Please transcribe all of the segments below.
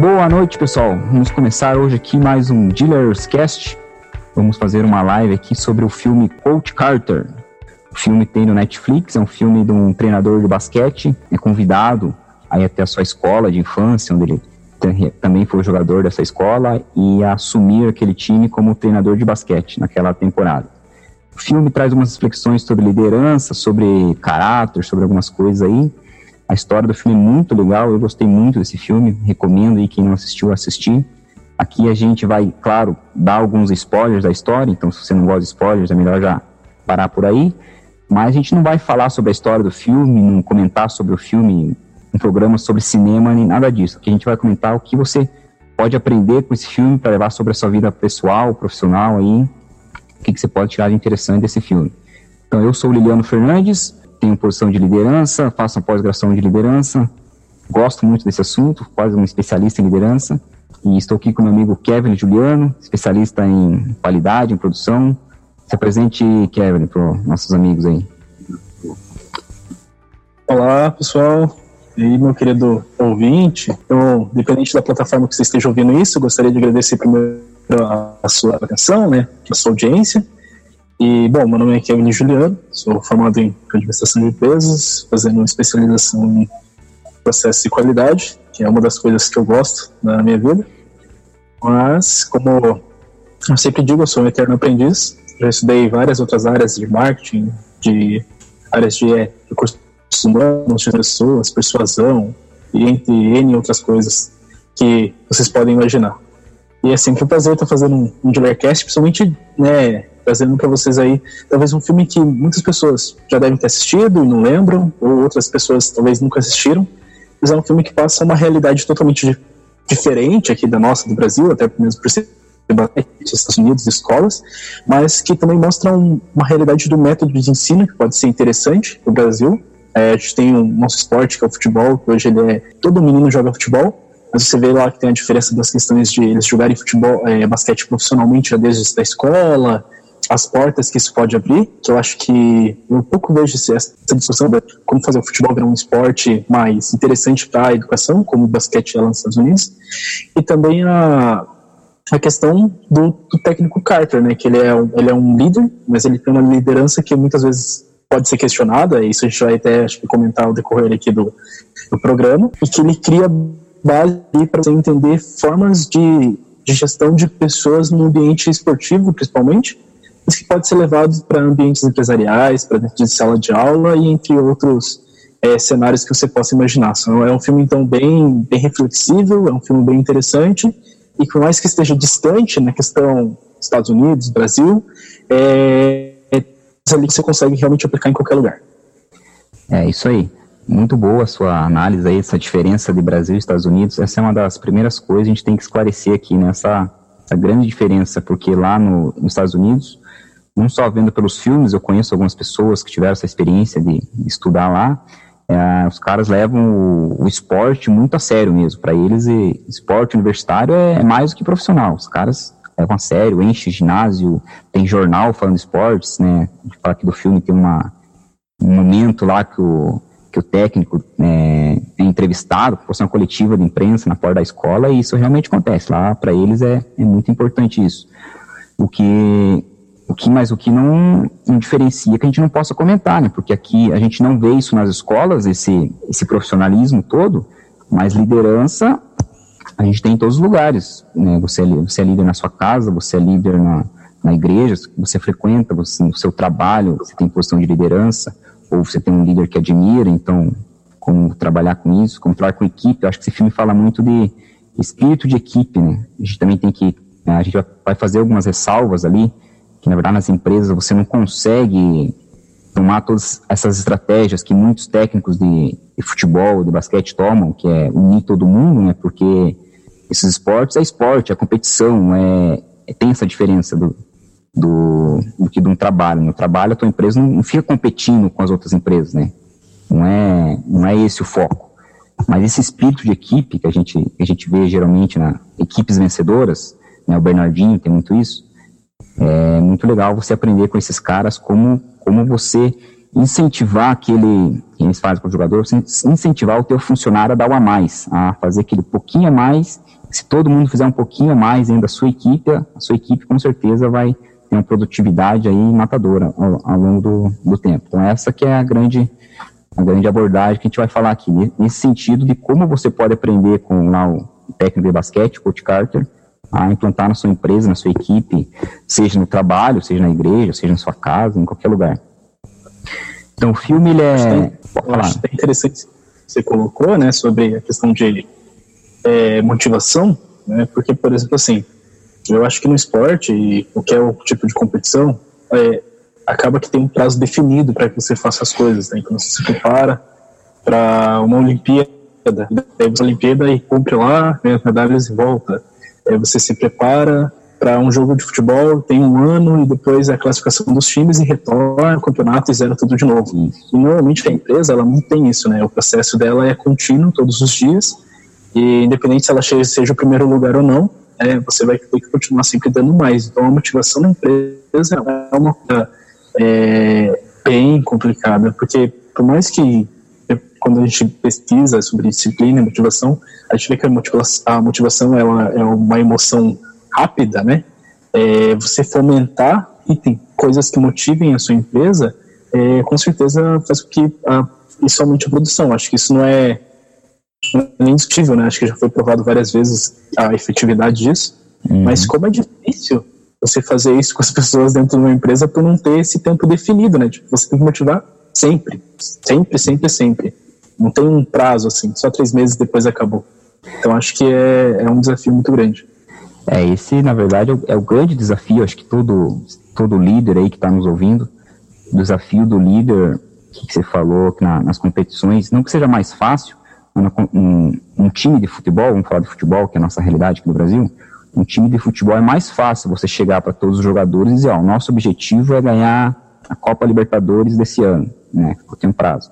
Boa noite, pessoal. Vamos começar hoje aqui mais um Dealers Cast. Vamos fazer uma live aqui sobre o filme Coach Carter. O filme tem no Netflix, é um filme de um treinador de basquete, é convidado aí até a sua escola de infância, onde ele também foi jogador dessa escola e assumir aquele time como treinador de basquete naquela temporada. O filme traz umas reflexões sobre liderança, sobre caráter, sobre algumas coisas aí. A história do filme é muito legal, eu gostei muito desse filme, recomendo aí quem não assistiu assistir. Aqui a gente vai, claro, dar alguns spoilers da história, então se você não gosta de spoilers é melhor já parar por aí. Mas a gente não vai falar sobre a história do filme, não comentar sobre o filme um programa sobre cinema nem nada disso. Aqui a gente vai comentar o que você pode aprender com esse filme para levar sobre a sua vida pessoal, profissional aí, o que, que você pode tirar de interessante desse filme. Então eu sou o Liliano Fernandes, tenho posição de liderança, faço uma pós-graduação de liderança, gosto muito desse assunto, quase um especialista em liderança, e estou aqui com meu amigo Kevin Juliano, especialista em qualidade, em produção. Se apresente, Kevin, para os nossos amigos aí. Olá, pessoal. E aí, meu querido ouvinte, então, dependente da plataforma que você esteja ouvindo isso, eu gostaria de agradecer primeiro a sua atenção, né, a sua audiência. E, bom, meu nome é Kevin Juliano, sou formado em administração de empresas, fazendo especialização em processo de qualidade, que é uma das coisas que eu gosto na minha vida. Mas, como eu sempre digo, eu sou um eterno aprendiz, já estudei várias outras áreas de marketing, de áreas de recursos humanos, de pessoas, persuasão e entre N outras coisas que vocês podem imaginar. E é sempre um prazer estar fazendo um, um Dealercast, principalmente né, trazendo para vocês aí talvez um filme que muitas pessoas já devem ter assistido e não lembram, ou outras pessoas talvez nunca assistiram, mas é um filme que passa uma realidade totalmente diferente aqui da nossa, do Brasil, até mesmo por ser Estados Unidos, escolas, mas que também mostra um, uma realidade do método de ensino que pode ser interessante no Brasil, é, a gente tem o nosso esporte, que é o futebol, que hoje ele é. Todo menino joga futebol, mas você vê lá que tem a diferença das questões de eles jogarem futebol, é, basquete profissionalmente já desde a escola, as portas que isso pode abrir, que eu acho que eu um pouco vejo essa discussão de como fazer o futebol virar um esporte mais interessante para a educação, como o basquete é lá nos Estados Unidos, e também a, a questão do, do técnico Carter, né, que ele é, um, ele é um líder, mas ele tem uma liderança que muitas vezes pode ser questionada, isso a gente vai até acho comentar ao decorrer aqui do, do programa, e que ele cria base para você entender formas de, de gestão de pessoas no ambiente esportivo, principalmente, mas que pode ser levado para ambientes empresariais, para dentro de sala de aula e entre outros é, cenários que você possa imaginar. Então, é um filme, então, bem, bem reflexível, é um filme bem interessante, e por mais que esteja distante na questão Estados Unidos, Brasil, é, ali que você consegue realmente aplicar em qualquer lugar. É isso aí. Muito boa a sua análise aí, essa diferença de Brasil e Estados Unidos. Essa é uma das primeiras coisas que a gente tem que esclarecer aqui, né? essa grande diferença, porque lá no, nos Estados Unidos, não só vendo pelos filmes, eu conheço algumas pessoas que tiveram essa experiência de, estudar lá, é, os caras levam o, o, esporte muito a sério mesmo. Para eles, e, esporte universitário é, é mais do que profissional. Os caras levam a sério, enche ginásio, tem jornal falando esportes, né? A gente fala aqui do filme, tem uma, um momento lá que o, que o técnico é, é entrevistado, por uma coletiva de imprensa na porta da escola, e isso realmente acontece. Lá, para eles, é, é muito importante isso. O que, o que, mas o que não, não diferencia é que a gente não possa comentar, né? Porque aqui a gente não vê isso nas escolas, esse, esse profissionalismo todo, mas liderança a gente tem em todos os lugares. Né? Você, é, você é líder na sua casa, você é líder na, na igreja, você frequenta, você, no seu trabalho, você tem posição de liderança, ou você tem um líder que admira, então, como trabalhar com isso, como trabalhar com equipe. Eu acho que esse filme fala muito de espírito de equipe, né? A gente também tem que, né, a gente vai fazer algumas ressalvas ali, que na verdade nas empresas você não consegue tomar todas essas estratégias que muitos técnicos de, de futebol, de basquete tomam, que é unir todo mundo, né? Porque esses esportes é esporte, é competição, é, é tem essa diferença do, do, do, que de um trabalho. No trabalho, a tua empresa não, não, fica competindo com as outras empresas, né? Não é, não é esse o foco. Mas esse espírito de equipe que a gente, que a gente vê geralmente na equipes vencedoras, né? O Bernardinho tem muito isso. É muito legal você aprender com esses caras como, como você incentivar aquele, que eles fazem com o jogador, incentivar o teu funcionário a dar o a mais, a fazer aquele pouquinho a mais. Se todo mundo fizer um pouquinho a mais dentro da sua equipe, a sua equipe com certeza vai uma produtividade aí matadora ao, ao longo do, do tempo. Então essa que é a grande a grande abordagem que a gente vai falar aqui, nesse sentido de como você pode aprender com lá o técnico de basquete, o Coach Carter, a implantar na sua empresa, na sua equipe, seja no trabalho, seja na igreja, seja na sua casa, em qualquer lugar. Então o filme ele é. Eu acho até interessante você colocou, né, sobre a questão de é, motivação, né, porque, por exemplo, assim, eu acho que no esporte e qualquer tipo de competição, é, acaba que tem um prazo definido para que você faça as coisas, né, então você se prepara para uma Olimpíada, daí você Olimpíada e cumpre lá, ganha as medalhas e volta. Aí você se prepara para um jogo de futebol, tem um ano e depois é a classificação dos times e retorna o campeonato e zera tudo de novo. E normalmente a empresa ela não tem isso, né? O processo dela é contínuo todos os dias e independente se ela seja o primeiro lugar ou não, é, você vai ter que continuar sempre dando mais. Então a motivação da empresa é uma coisa é, bem complicada, porque por mais que quando a gente pesquisa sobre disciplina e motivação, a gente vê que a motivação, a motivação ela é uma emoção rápida, né? É, você fomentar e tem coisas que motivem a sua empresa, é, com certeza faz com que a, isso aumente a produção. Acho que isso não é, é nem discutível, né? Acho que já foi provado várias vezes a efetividade disso. Uhum. Mas como é difícil você fazer isso com as pessoas dentro de uma empresa por não ter esse tempo definido, né? Tipo, você tem que motivar sempre, sempre, sempre, sempre. Não tem um prazo assim, só três meses depois acabou. Então acho que é, é um desafio muito grande. É, esse, na verdade, é o, grande desafio, acho que todo, todo líder aí que está nos ouvindo, o desafio do líder, que você falou na, nas competições, não que seja mais fácil, um, um, time de futebol, vamos falar de futebol, que é a nossa realidade aqui no Brasil, um time de futebol é mais fácil você chegar para todos os jogadores e dizer, ó, o nosso objetivo é ganhar a Copa Libertadores desse ano, né, porque tem um prazo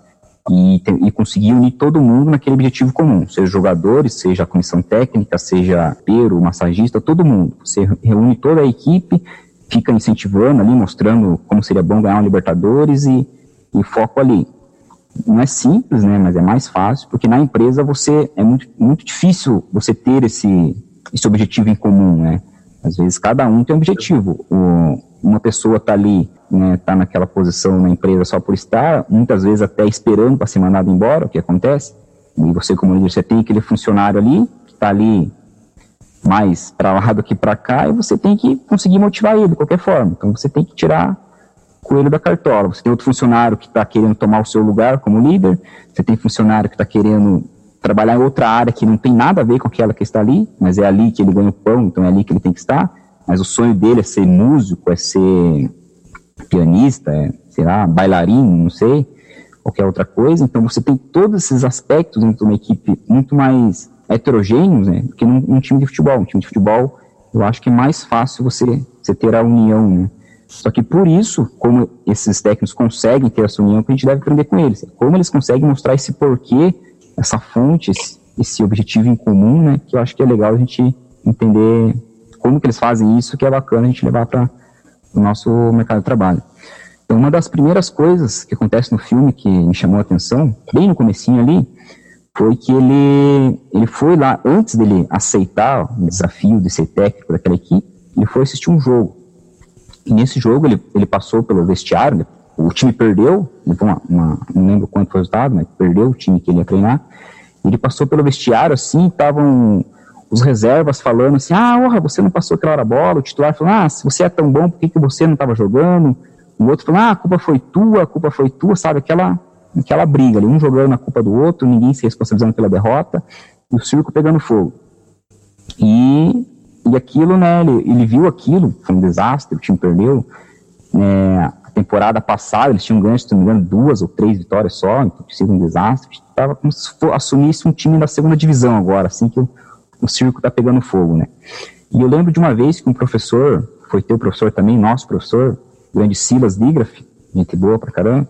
e, e conseguir unir todo mundo naquele objetivo comum, seja jogadores, seja a comissão técnica, seja peiro, massagista, todo mundo. Você reúne toda a equipe, fica incentivando ali, mostrando como seria bom ganhar um Libertadores e, e foco ali. Não é simples, né, mas é mais fácil, porque na empresa você é muito, muito difícil você ter esse, esse objetivo em comum, né? Às vezes cada um tem um objetivo. O, uma pessoa está ali, né, tá naquela posição na empresa só por estar, muitas vezes até esperando para ser mandado embora, o que acontece. E você, como líder, você tem aquele funcionário ali, que está ali mais para lá do que para cá, e você tem que conseguir motivar ele de qualquer forma. Então você tem que tirar coelho da cartola. Você tem outro funcionário que está querendo tomar o seu lugar como líder, você tem funcionário que está querendo trabalhar em outra área que não tem nada a ver com aquela que está ali, mas é ali que ele ganha o pão, então é ali que ele tem que estar mas o sonho dele é ser músico, é ser pianista, é, sei lá, bailarino, não sei, qualquer outra coisa. Então você tem todos esses aspectos dentro de uma equipe muito mais heterogêneos, né, do que num, num, time de futebol. Um time de futebol, eu acho que é mais fácil você, você ter a união, né. Só que por isso, como esses técnicos conseguem ter essa união, que a gente deve aprender com eles. Como eles conseguem mostrar esse porquê, essa fonte, esse, objetivo em comum, né, que eu acho que é legal a gente entender como que eles fazem isso, que é bacana a gente levar para o nosso mercado de trabalho. Então, uma das primeiras coisas que acontece no filme que me chamou a atenção, bem no comecinho ali, foi que ele, ele foi lá, antes dele aceitar o desafio de ser técnico daquela equipe, ele foi assistir um jogo. E nesse jogo ele, ele passou pelo vestiário, o time perdeu, uma, uma, não lembro quanto foi o resultado, mas perdeu o time que ele ia treinar. Ele passou pelo vestiário assim, estavam os reservas falando assim, ah, orra, você não passou aquela hora a bola, o titular falando, ah, se você é tão bom, por que, que você não estava jogando? O outro falando, ah, a culpa foi tua, a culpa foi tua, sabe, aquela, aquela briga ali, um jogando a culpa do outro, ninguém se responsabilizando pela derrota, e o circo pegando fogo. E, e aquilo, né, ele, ele viu aquilo, foi um desastre, o time perdeu, né, a temporada passada eles tinham ganho, se não me engano, duas ou três vitórias só, então tinha sido um desastre, estava como se for, assumisse um time da segunda divisão agora, assim que o o circo está pegando fogo, né? E eu lembro de uma vez que um professor, foi teu professor também, nosso professor, grande Silas Digraf, gente boa pra caramba,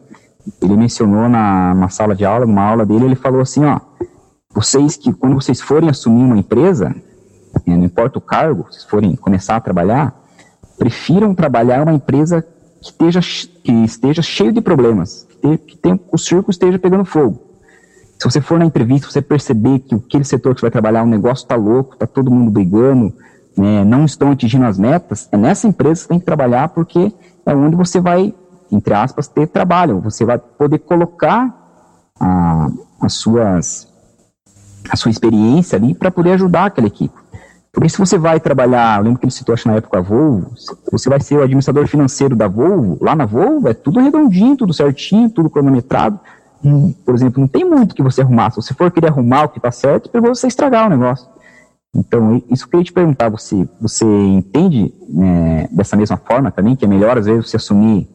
ele mencionou na, na sala de aula, numa aula dele, ele falou assim, ó, vocês que, quando vocês forem assumir uma empresa, né, não importa o cargo, vocês forem começar a trabalhar, prefiram trabalhar uma empresa que esteja, que esteja cheio de problemas, ter, que tem, o circo esteja pegando fogo. Se você for na entrevista, você perceber que aquele setor que você vai trabalhar, o negócio está louco, está todo mundo brigando, né, não estão atingindo as metas, é nessa empresa que você tem que trabalhar porque é onde você vai, entre aspas, ter trabalho. Você vai poder colocar a, as suas, a sua experiência ali para poder ajudar aquela equipe. Porque se você vai trabalhar, lembro que ele citou acho, na época a Volvo, você vai ser o administrador financeiro da Volvo, lá na Volvo é tudo redondinho, tudo certinho, tudo cronometrado. Hum, por exemplo, não tem muito que você arrumar. Se você for querer arrumar o que está certo, pegou você estragar o negócio. Então, isso que eu queria te perguntar, você, você entende né, dessa mesma forma também, que é melhor às vezes você assumir,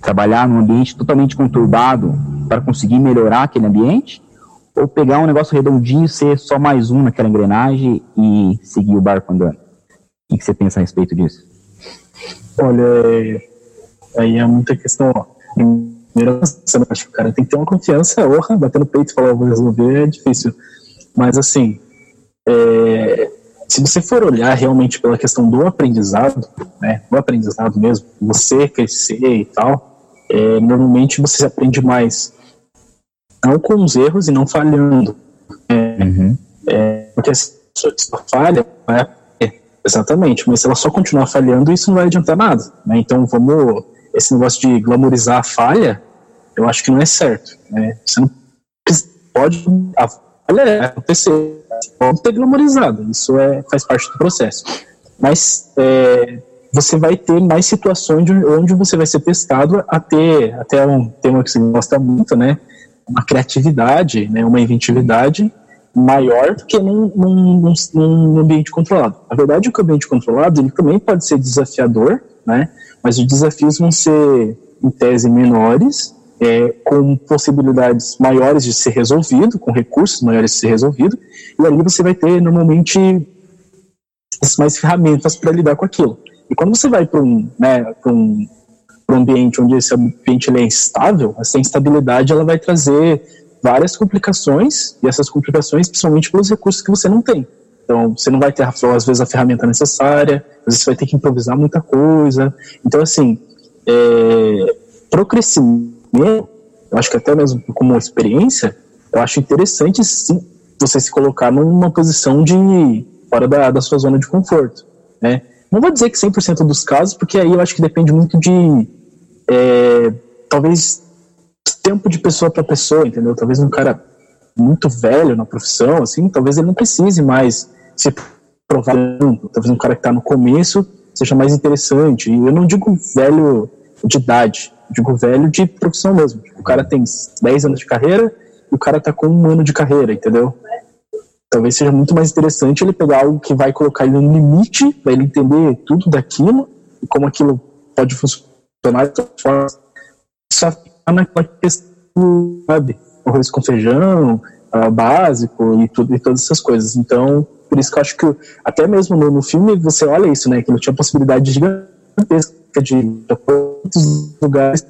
trabalhar num ambiente totalmente conturbado para conseguir melhorar aquele ambiente? Ou pegar um negócio redondinho, ser só mais um naquela engrenagem e seguir o barco andando? O que você pensa a respeito disso? Olha, aí é muita questão. Ó. Primeiro, acho que o cara tem que ter uma confiança, honra, bater no peito e falar, vou resolver, é difícil. Mas, assim, é, se você for olhar realmente pela questão do aprendizado, né, do aprendizado mesmo, você crescer e tal, é, normalmente você aprende mais não com os erros e não falhando. É, uhum. é, porque se a pessoa falha, vai exatamente, mas se ela só continuar falhando, isso não vai adiantar nada. Né? Então vamos. Esse negócio de glamorizar a falha, eu acho que não é certo. Né? Você não pode. A falha é acontecer, pode ter glamorizado, isso é, faz parte do processo. Mas é, você vai ter mais situações onde você vai ser testado a ter, até um tema que você gosta muito, né? Uma criatividade, né, uma inventividade maior do que num, num, num, ambiente controlado. Na verdade, o ambiente controlado ele também pode ser desafiador, né, mas os desafios vão ser, em tese, menores, é, com possibilidades maiores de ser resolvido, com recursos maiores de ser resolvido, e ali você vai ter, normalmente, mais ferramentas para lidar com aquilo. E quando você vai para um, né, um para um ambiente onde esse ambiente é instável, essa instabilidade ela vai trazer várias complicações, e essas complicações principalmente pelos recursos que você não tem. Então, você não vai ter, às vezes, a ferramenta necessária, às vezes você vai ter que improvisar muita coisa. Então, assim, é, para o crescimento, eu acho que até mesmo como experiência, eu acho interessante, sim, você se colocar numa posição de fora da, da sua zona de conforto, né? Não vou dizer que 100% dos casos, porque aí eu acho que depende muito de é, talvez tempo de pessoa para pessoa, entendeu? Talvez um cara muito velho na profissão, assim, talvez ele não precise mais se provar tanto. Talvez um cara que está no começo seja mais interessante. E eu não digo velho de idade, digo velho de profissão mesmo. O cara tem 10 anos de carreira e o cara está com um ano de carreira, entendeu? Talvez seja muito mais interessante ele pegar algo que vai colocar ele no limite, para ele entender tudo daquilo e como aquilo pode funcionar funcionar só ficar naquela questão, sabe? Arroz com feijão, uh, básico e, tudo, e todas essas coisas. Então, por isso que eu acho que até mesmo no, no filme você olha isso, né? Que ele tinha possibilidade gigantesca de quantos lugares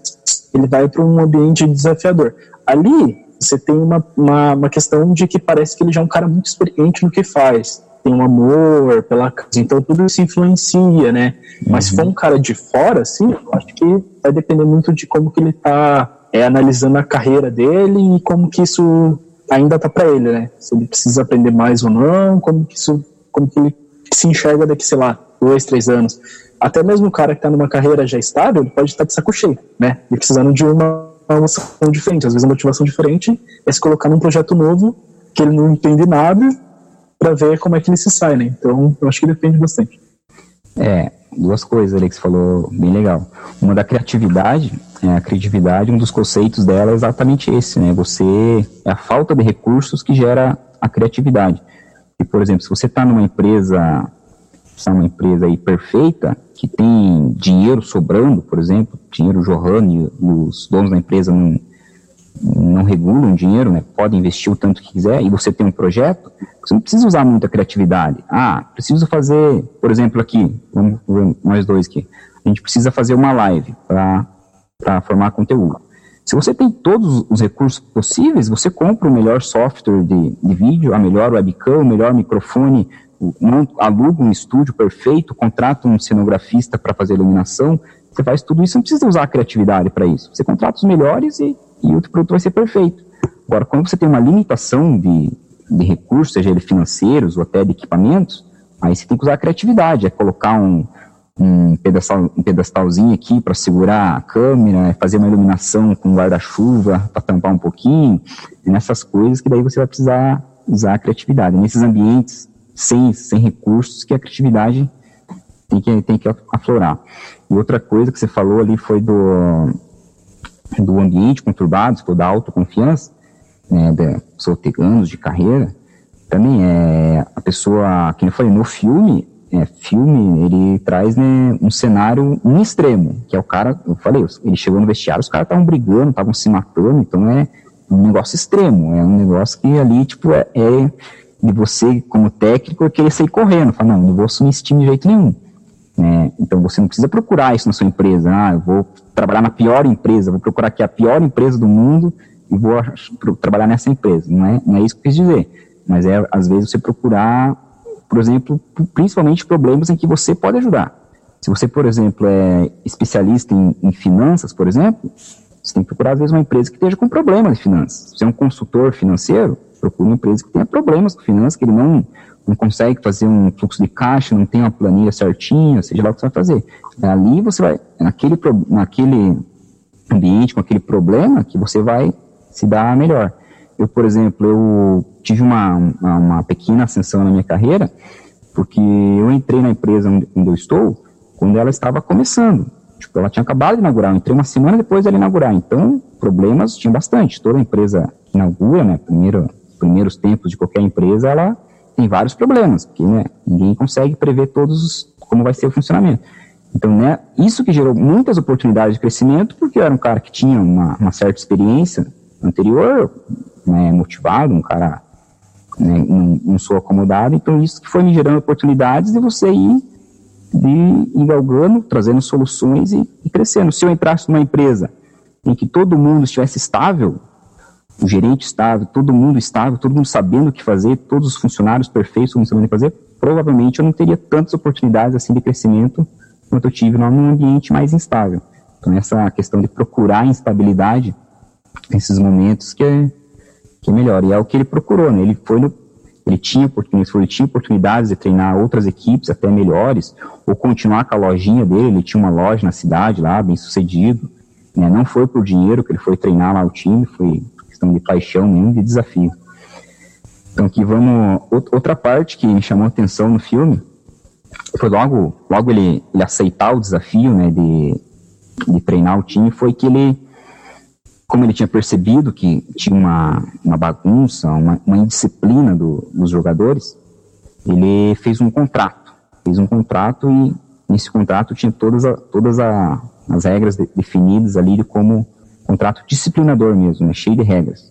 ele vai para um ambiente desafiador. Ali você tem uma, uma, uma questão de que parece que ele já é um cara muito experiente no que faz tem um amor pela casa, então tudo isso influencia, né? Mas se for um cara de fora, assim, eu acho que vai depender muito de como que ele tá é, analisando a carreira dele e como que isso ainda tá para ele, né? Se ele precisa aprender mais ou não, como que isso, como que ele se enxerga daqui, sei lá, dois, três anos. Até mesmo o cara que tá numa carreira já estável, ele pode estar de saco cheio, né? E precisando de uma motivação diferente. Às vezes a motivação diferente é se colocar num projeto novo que ele não entende nada para ver como é que ele se sai, né? Então, eu acho que depende bastante. É, duas coisas ali que você falou bem legal. Uma da criatividade, é, a criatividade, um dos conceitos dela é exatamente esse, né? Você é a falta de recursos que gera a criatividade. E, por exemplo, se você está numa empresa, está numa empresa aí perfeita, que tem dinheiro sobrando, por exemplo, dinheiro jorrando e os donos da empresa não não regulam dinheiro, né? Pode investir o tanto que quiser e você tem um projeto, você não precisa usar muita criatividade. Ah, preciso fazer, por exemplo, aqui, vamos ver nós dois aqui, a gente precisa fazer uma live para formar conteúdo. Se você tem todos os recursos possíveis, você compra o melhor software de, de vídeo, a melhor webcam, o melhor microfone, aluga um estúdio perfeito, contrata um cenografista para fazer iluminação, você faz tudo isso, não precisa usar a criatividade para isso. Você contrata os melhores e e o produto vai ser perfeito. Agora, quando você tem uma limitação de, de recursos, seja eles financeiros ou até de equipamentos, aí você tem que usar a criatividade, é colocar um, um, pedestal, um pedestalzinho aqui para segurar a câmera, é fazer uma iluminação com guarda-chuva para tampar um pouquinho, é nessas coisas que daí você vai precisar usar a criatividade. Nesses ambientes sem, sem recursos que a criatividade tem que, tem que aflorar. E outra coisa que você falou ali foi do, do ambiente conturbado, da autoconfiança, né, de solteganos de carreira, também é a pessoa, que eu falei, no filme, é, filme, ele traz né, um cenário um extremo, que é o cara, eu falei, ele chegou no vestiário, os caras estavam brigando, estavam se matando, então é um negócio extremo, é um negócio que ali, tipo, é, é de você, como técnico, querer sair correndo, falar, não, não vou assumir esse time de jeito nenhum. Né? Então você não precisa procurar isso na sua empresa, ah, eu vou trabalhar na pior empresa, vou procurar aqui a pior empresa do mundo e vou trabalhar nessa empresa. Não é, não é isso que eu quis dizer, mas é, às vezes, você procurar por exemplo, principalmente problemas em que você pode ajudar. Se você, por exemplo, é especialista em, em finanças, por exemplo, você tem que procurar, às vezes, uma empresa que esteja com problemas de finanças. Se você é um consultor financeiro, procure uma empresa que tenha problemas com finanças, que ele não, não consegue fazer um fluxo de caixa, não tem uma planilha certinha, seja lá o que você vai fazer. Ali você vai, naquele, naquele ambiente, com aquele problema, que você vai se dar melhor. Eu, por exemplo, eu tive uma, uma, uma pequena ascensão na minha carreira, porque eu entrei na empresa onde, onde eu estou quando ela estava começando. Tipo, ela tinha acabado de inaugurar, eu entrei uma semana depois dela inaugurar. Então, problemas tinha bastante. Toda empresa inaugura, né, primeiro, primeiros tempos de qualquer empresa, ela tem vários problemas, porque né, ninguém consegue prever todos os, como vai ser o funcionamento. Então, né, isso que gerou muitas oportunidades de crescimento, porque eu era um cara que tinha uma, uma certa experiência anterior, né, motivado, um cara né, não, não, sou acomodado, então isso que foi me gerando oportunidades de você ir, de ir galgando, trazendo soluções e, e crescendo. Se eu entrasse numa empresa em que todo mundo estivesse estável, o gerente estável, todo mundo estável, todo mundo sabendo o que fazer, todos os funcionários perfeitos, todo mundo sabendo o que fazer, provavelmente eu não teria tantas oportunidades assim de crescimento quanto eu tive num ambiente mais instável. Então essa questão de procurar instabilidade nesses momentos que é, que é melhor. E é o que ele procurou, né? Ele foi no, ele tinha oportunidades, ele tinha oportunidades de treinar outras equipes até melhores, ou continuar com a lojinha dele, ele tinha uma loja na cidade lá, bem sucedido, né? Não foi por dinheiro que ele foi treinar lá o time, foi questão de paixão mesmo, de desafio. Então aqui vamos, outra parte que chamou atenção no filme, foi logo, logo ele, ele aceitar o desafio, né, de, de treinar o time, foi que ele como ele tinha percebido que tinha uma, uma bagunça, uma, uma indisciplina do, dos jogadores, ele fez um contrato. Fez um contrato e nesse contrato tinha todas, a, todas a, as regras de, definidas ali de como contrato disciplinador mesmo, né, cheio de regras.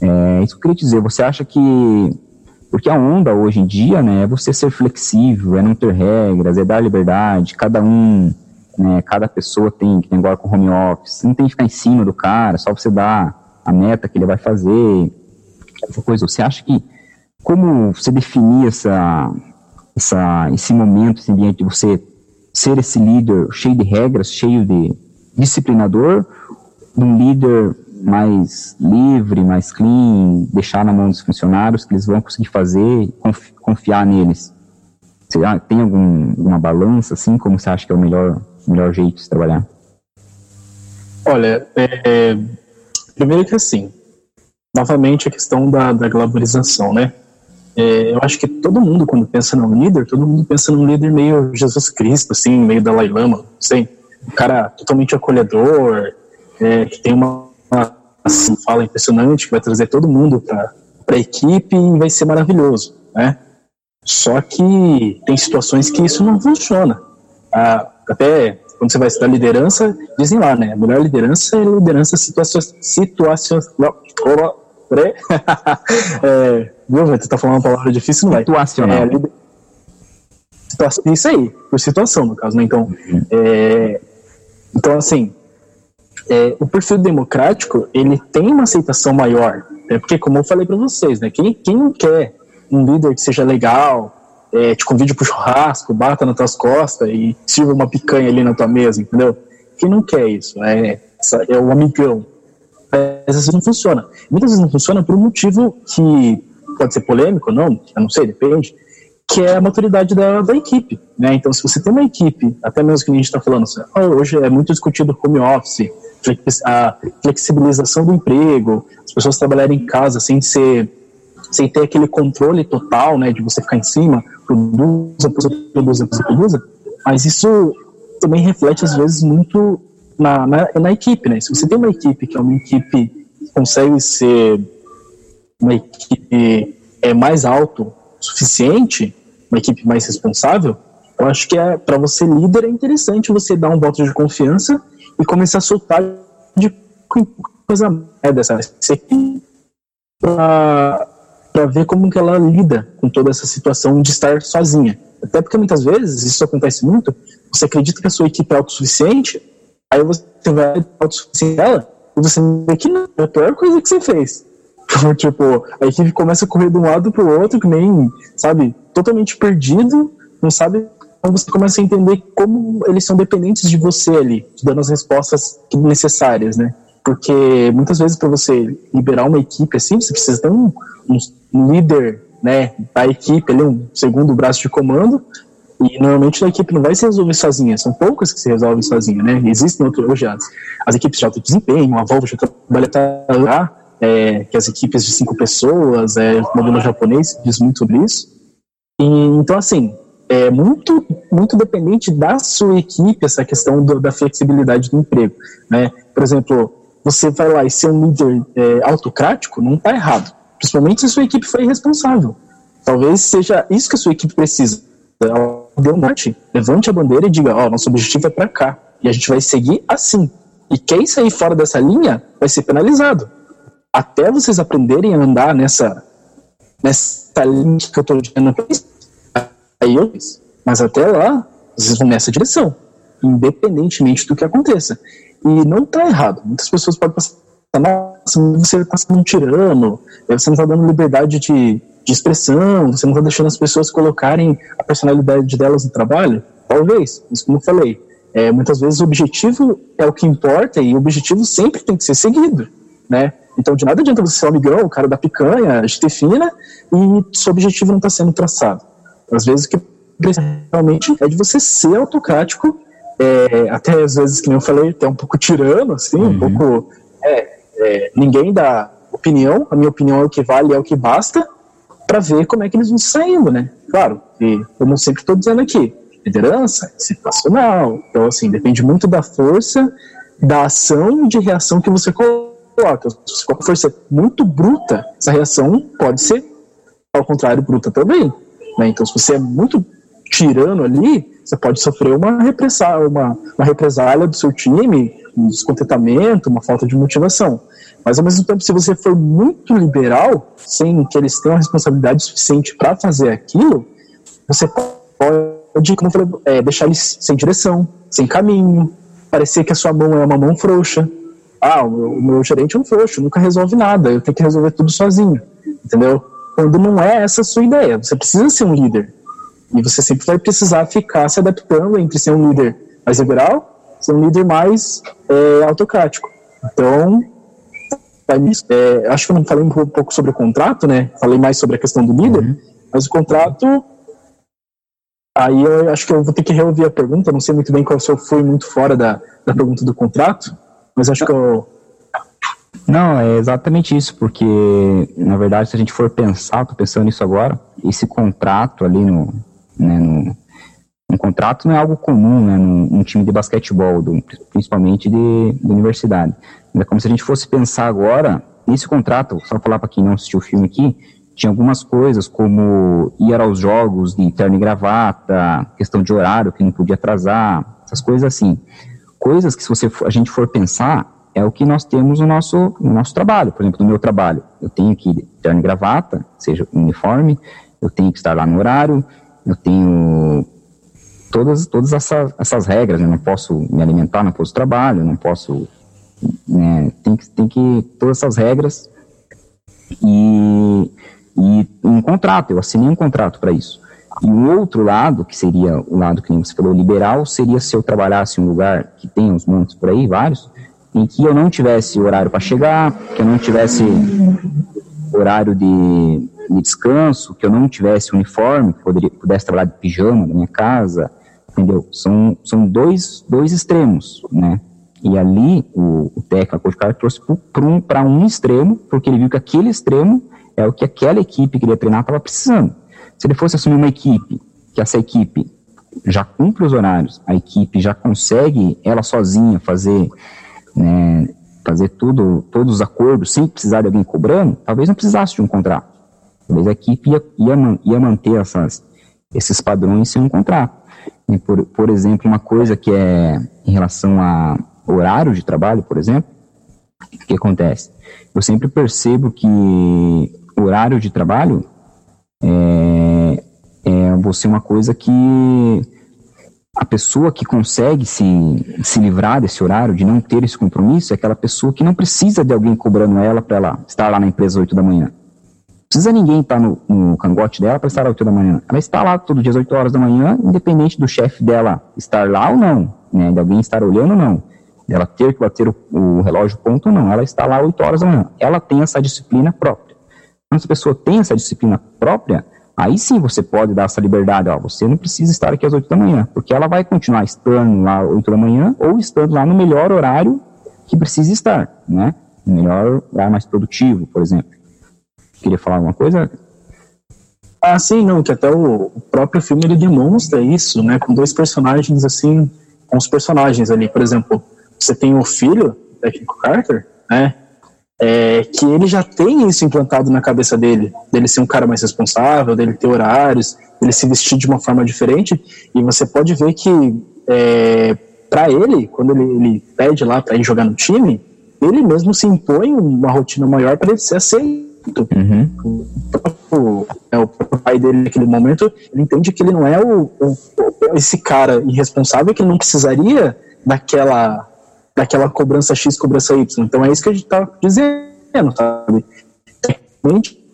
É, isso que eu queria dizer, você acha que porque a onda hoje em dia, né, é você ser flexível, é não ter regras, é dar liberdade, cada um né, cada pessoa tem, que tem agora com home office, não tem que ficar em cima do cara, só você dar a meta que ele vai fazer, essa coisa. Você acha que, como você definir essa, essa, esse momento, esse ambiente de você ser esse líder cheio de regras, cheio de disciplinador, um líder mais livre, mais clean, deixar na mão dos funcionários que eles vão conseguir fazer, confiar neles? Você tem algum, alguma balança, assim, como você acha que é o melhor melhor jeito de trabalhar? Olha, é, é, primeiro que assim, novamente a questão da, da globalização, né? É, eu acho que todo mundo, quando pensa num líder, todo mundo pensa num líder meio Jesus Cristo, assim, meio Dalai Lama, sei. Um cara totalmente acolhedor, é, que tem uma, uma assim, fala impressionante, que vai trazer todo mundo para a equipe e vai ser maravilhoso, né? Só que tem situações que isso não funciona. Ah, até quando você vai estudar liderança, dizem lá, né? A melhor liderança é liderança situacional. é, viu, você tá falando uma palavra difícil, não vai? Situacional. É, lider... Isso aí, por situação, no caso, né? Então, uhum. é, então assim, é, o perfil democrático, ele tem uma aceitação maior, né? porque como eu falei para vocês, né? Quem, quem não quer um líder que seja legal, é, te convide pro churrasco, bata nas tuas costas e sirva uma picanha ali na tua mesa, entendeu? Quem não quer isso? É, é o amigão. às vezes não funciona. Muitas vezes não funciona por um motivo que pode ser polêmico ou não, eu não sei, depende, que é a maturidade da, da equipe. Né? Então, se você tem uma equipe, até mesmo que a gente está falando, assim, oh, hoje é muito discutido home office, a flexibilização do emprego, as pessoas trabalharem em casa sem ser sem ter aquele controle total, né, de você ficar em cima, produza, produza, produza, produza, mas isso também reflete às vezes muito na, na, na, equipe, né? Se você tem uma equipe que é uma equipe que consegue ser uma equipe é mais alto suficiente, uma equipe mais responsável, eu acho que é para você líder é interessante você dar um voto de confiança e começar a soltar de coisa dessa para para ver como que ela lida com toda essa situação de estar sozinha. Até porque muitas vezes isso acontece muito. Você acredita que a sua equipe é autossuficiente, aí você vai autossuficiente dela e você vê que não, é a pior coisa que você fez. tipo, a equipe começa a correr de um lado para o outro, que nem, sabe, totalmente perdido, não sabe. Então você começa a entender como eles são dependentes de você ali, dando as respostas necessárias, né? Porque muitas vezes para você liberar uma equipe assim, você precisa ter um, um líder né, da equipe, ali, um segundo braço de comando, e normalmente a equipe não vai se resolver sozinha, são poucas que se resolvem sozinha, né? Existem outros, hoje as, as equipes de alto desempenho, a Volvo já trabalha lá, é, que as equipes de cinco pessoas, é, o modelo japonês diz muito sobre isso. E, então, assim, é muito, muito dependente da sua equipe essa questão do, da flexibilidade do emprego, né? Por exemplo, você vai lá e ser um líder é, autocrático, não está errado. Principalmente se a sua equipe for irresponsável. Talvez seja isso que a sua equipe precisa. Ela levante a bandeira e diga: Ó, oh, nosso objetivo é para cá. E a gente vai seguir assim. E quem sair fora dessa linha vai ser penalizado. Até vocês aprenderem a andar nessa, nessa linha que eu estou dizendo, eu Mas até lá, vocês vão nessa direção, independentemente do que aconteça. E não está errado. Muitas pessoas podem pensar, nossa, você está sendo um tirano, você não está dando liberdade de, de expressão, você não está deixando as pessoas colocarem a personalidade delas no trabalho. Talvez, mas como eu falei, é, muitas vezes o objetivo é o que importa e o objetivo sempre tem que ser seguido, né? Então, de nada adianta você ser o amigão, o cara da picanha, a gente fina, e seu objetivo não está sendo traçado. Às vezes, o que precisa realmente é de você ser autocrático é, até às vezes, que nem eu falei, até um pouco tirano, assim, uhum. um pouco. É, é, ninguém dá opinião, a minha opinião é o que vale, é o que basta, para ver como é que eles vão saindo, né? Claro, e como sempre estou dizendo aqui, liderança é situacional, então, assim, depende muito da força, da ação e de reação que você coloca. Se for força muito bruta, essa reação pode ser, ao contrário, bruta também. Né? Então, se você é muito tirano ali, você pode sofrer uma, uma, uma represália do seu time, um descontentamento, uma falta de motivação. Mas ao mesmo tempo, se você for muito liberal, sem que eles tenham a responsabilidade suficiente para fazer aquilo, você pode, como eu falei, é, deixar eles sem direção, sem caminho, parecer que a sua mão é uma mão frouxa. Ah, o meu, o meu gerente é um frouxo, nunca resolve nada, eu tenho que resolver tudo sozinho, entendeu? Quando não é essa a sua ideia, você precisa ser um líder. E você sempre vai precisar ficar se adaptando entre ser um líder mais liberal, ser um líder mais é, autocrático. Então, é, acho que eu não falei um pouco sobre o contrato, né? Falei mais sobre a questão do líder, uhum. mas o contrato. Aí eu acho que eu vou ter que reouvir a pergunta, não sei muito bem qual se eu fui muito fora da, da pergunta do contrato, mas acho que eu. Não, é exatamente isso, porque na verdade, se a gente for pensar, estou pensando nisso agora, esse contrato ali no, né, no, um contrato não é algo comum né, num, num time de basquetebol, do, principalmente de, de, universidade. É como se a gente fosse pensar agora, nesse contrato, só falar para quem não assistiu o filme aqui, tinha algumas coisas como ir aos jogos de terno e gravata, questão de horário que não podia atrasar, essas coisas assim. Coisas que se você, a gente for pensar, é o que nós temos no nosso, no nosso trabalho. Por exemplo, no meu trabalho, eu tenho que terno e gravata, seja uniforme, eu tenho que estar lá no horário, eu tenho todas, todas essas, essas regras, eu não posso me alimentar no posto de trabalho, não posso, né, tem que, tem que, todas essas regras e, e um contrato, eu assinei um contrato para isso. E o outro lado, que seria o lado que você falou, liberal, seria se eu trabalhasse em um lugar que tem uns montes por aí, vários, em que eu não tivesse horário para chegar, que eu não tivesse horário de, de, descanso, que eu não tivesse uniforme, que poderia, pudesse trabalhar de pijama na minha casa, entendeu? São, são dois, dois extremos, né? E ali o, o técnico, o cara trouxe para um, um extremo, porque ele viu que aquele extremo é o que aquela equipe que ele ia treinar estava precisando. Se ele fosse assumir uma equipe, que essa equipe já cumpre os horários, a equipe já consegue ela sozinha fazer né, fazer tudo, todos os acordos sem precisar de alguém cobrando, talvez não precisasse de um contrato. Talvez a equipe ia, ia, ia manter essas, esses padrões sem um contrato. E por, por exemplo, uma coisa que é em relação a horário de trabalho, por exemplo, o que acontece? Eu sempre percebo que horário de trabalho é, é você uma coisa que a pessoa que consegue se, se livrar desse horário, de não ter esse compromisso, é aquela pessoa que não precisa de alguém cobrando ela para ela estar lá na empresa às 8 da manhã. Precisa ninguém estar no, no cangote dela para estar às 8 da manhã. Ela está lá todo dia às 8 horas da manhã, independente do chefe dela estar lá ou não, né, de alguém estar olhando ou não, dela ter que bater o, o relógio ponto ou não. Ela está lá às 8 horas da manhã. Ela tem essa disciplina própria. Quando essa pessoa tem essa disciplina própria, Aí sim você pode dar essa liberdade, ó, você não precisa estar aqui às 8 da manhã, porque ela vai continuar estando lá às 8 da manhã ou estando lá no melhor horário que precisa estar, né? No melhor horário mais produtivo, por exemplo. Queria falar alguma coisa? Ah, sim, não, que até o, próprio filme ele demonstra isso, né, com dois personagens assim, com os personagens ali, por exemplo, você tem o filho, o técnico Carter, né, é, que ele já tem isso implantado na cabeça dele, dele ser um cara mais responsável, dele ter horários, dele se vestir de uma forma diferente, e você pode ver que é, para ele, quando ele, ele pede lá para ir jogar no time, ele mesmo se impõe uma rotina maior para ele ser aceito. Uhum. O, próprio, é, o pai dele naquele momento, ele entende que ele não é o, o, esse cara irresponsável que ele não precisaria daquela daquela cobrança X, cobrança Y. Então é isso que a gente está dizendo, sabe? Realmente,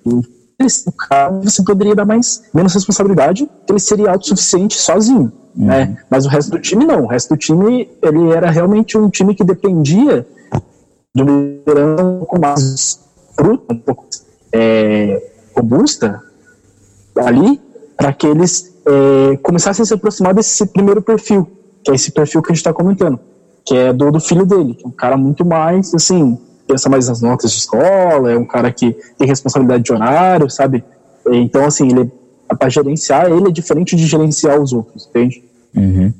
o cara você poderia dar mais menos responsabilidade, ele seria autossuficiente sozinho, uhum. né? Mas o resto do time não. O resto do time ele era realmente um time que dependia de uma liderança um pouco mais bruta, um pouco é, robusta ali, para que eles é, começassem a se aproximar desse primeiro perfil, que é esse perfil que a gente está comentando que é do, do filho dele, que é um cara muito mais, assim, pensa mais nas notas de escola, é um cara que tem responsabilidade de horário, sabe? Então, assim, ele para gerenciar ele é diferente de gerenciar os outros, entende? Uhum.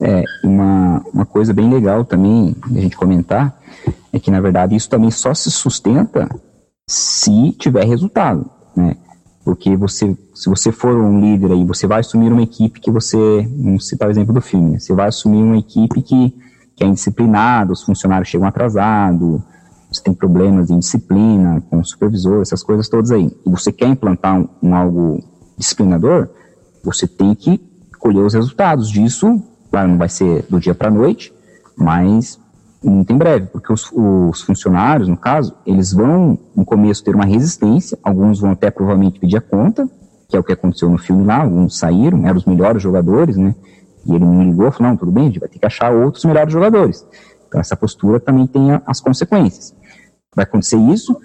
É, uma, uma coisa bem legal também a gente comentar é que, na verdade, isso também só se sustenta se tiver resultado, né? Porque você, se você for um líder aí, você vai assumir uma equipe que você, vamos citar o exemplo do filme, né? você vai assumir uma equipe que que é indisciplinado, os funcionários chegam atrasados, você tem problemas de indisciplina com o supervisor, essas coisas todas aí, e você quer implantar um, um algo disciplinador, você tem que colher os resultados. Disso, claro, não vai ser do dia para a noite, mas muito em breve, porque os, os, funcionários, no caso, eles vão, no começo, ter uma resistência, alguns vão até provavelmente pedir a conta, que é o que aconteceu no filme lá, alguns saíram, eram os melhores jogadores, né, e ele me ligou e falou, não, tudo bem, a gente vai ter que achar outros melhores jogadores. Então essa postura também tem as consequências. Vai acontecer isso,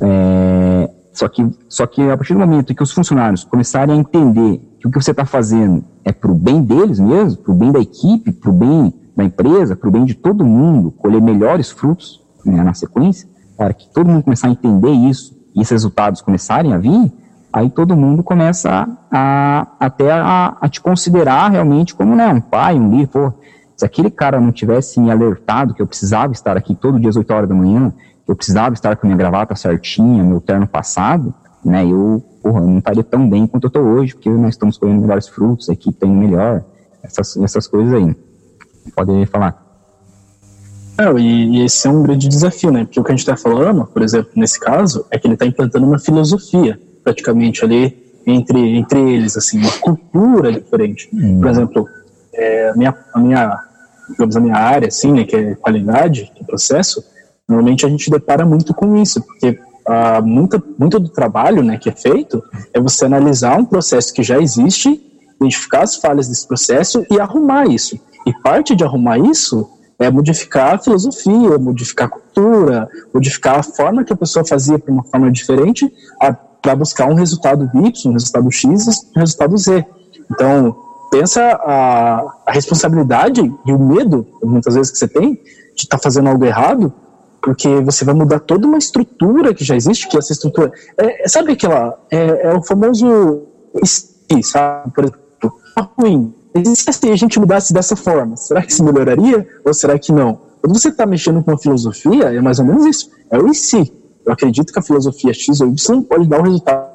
é, só, que, só que a partir do momento que os funcionários começarem a entender que o que você está fazendo é para o bem deles mesmo, para o bem da equipe, para o bem da empresa, para o bem de todo mundo, colher melhores frutos né, na sequência, para que todo mundo começar a entender isso e esses resultados começarem a vir, aí todo mundo começa a, até a, a, te considerar realmente como né, um pai, um líder. Pô, se aquele cara não tivesse me alertado que eu precisava estar aqui todo dia às 8 horas da manhã, que eu precisava estar com minha gravata certinha, meu terno passado, né, eu, porra, não estaria tão bem quanto eu estou hoje, porque nós estamos colhendo melhores frutos, a equipe está indo melhor, essas, essas coisas aí. Pode falar. Não, e, e, esse é um grande desafio, né? Porque o que a gente está falando, por exemplo, nesse caso, é que ele está implantando uma filosofia praticamente ali entre, entre eles, assim, uma cultura diferente. Hum. Por exemplo, é, a, minha, a minha, digamos, a minha área, assim, né, que é qualidade do processo, normalmente a gente depara muito com isso, porque ah, muita, muito do trabalho né, que é feito é você analisar um processo que já existe, identificar as falhas desse processo e arrumar isso. E parte de arrumar isso é modificar a filosofia, modificar a cultura, modificar a forma que a pessoa fazia para uma forma diferente para buscar um resultado Y, um resultado X um resultado Z. Então, pensa a, a responsabilidade e o medo, muitas vezes, que você tem de estar tá fazendo algo errado, porque você vai mudar toda uma estrutura que já existe, que essa estrutura... É, sabe aquela... É, é o famoso... Sabe? Por exemplo, ruim e se a gente mudasse dessa forma, será que se melhoraria ou será que não? Quando você está mexendo com a filosofia, é mais ou menos isso. É o e se. Eu acredito que a filosofia X ou Y pode dar o resultado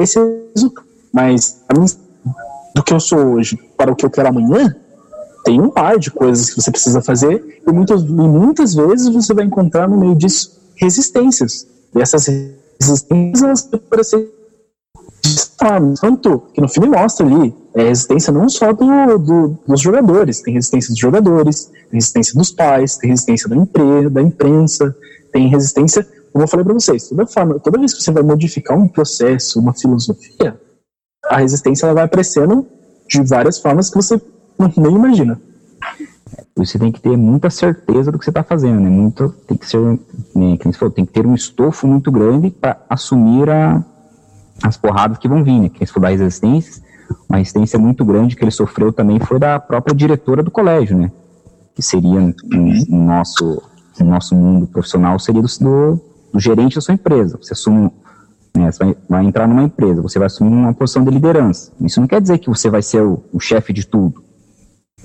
esse resultado. Mas do que eu sou hoje para o que eu quero amanhã, tem um par de coisas que você precisa fazer e muitas, e muitas vezes você vai encontrar no meio disso resistências. E essas resistências ser tanto que no filme mostra ali é, resistência não só do, do, dos jogadores, tem resistência dos jogadores, tem resistência dos pais, tem resistência da, impre, da imprensa, tem resistência, como eu falei para vocês, toda, forma, toda vez que você vai modificar um processo, uma filosofia, a resistência ela vai aparecendo de várias formas que você nem imagina. Você tem que ter muita certeza do que você está fazendo, né? Muito, tem que ser, né, que falou, tem que ter um estofo muito grande para assumir a, as porradas que vão vir, né? Que for dar resistências, uma resistência muito grande que ele sofreu também foi da própria diretora do colégio, né? Que seria no, no nosso no nosso mundo profissional seria do, do, gerente da sua empresa. Você assume, né, você vai, vai, entrar numa empresa, você vai assumir uma posição de liderança. Isso não quer dizer que você vai ser o, o chefe de tudo.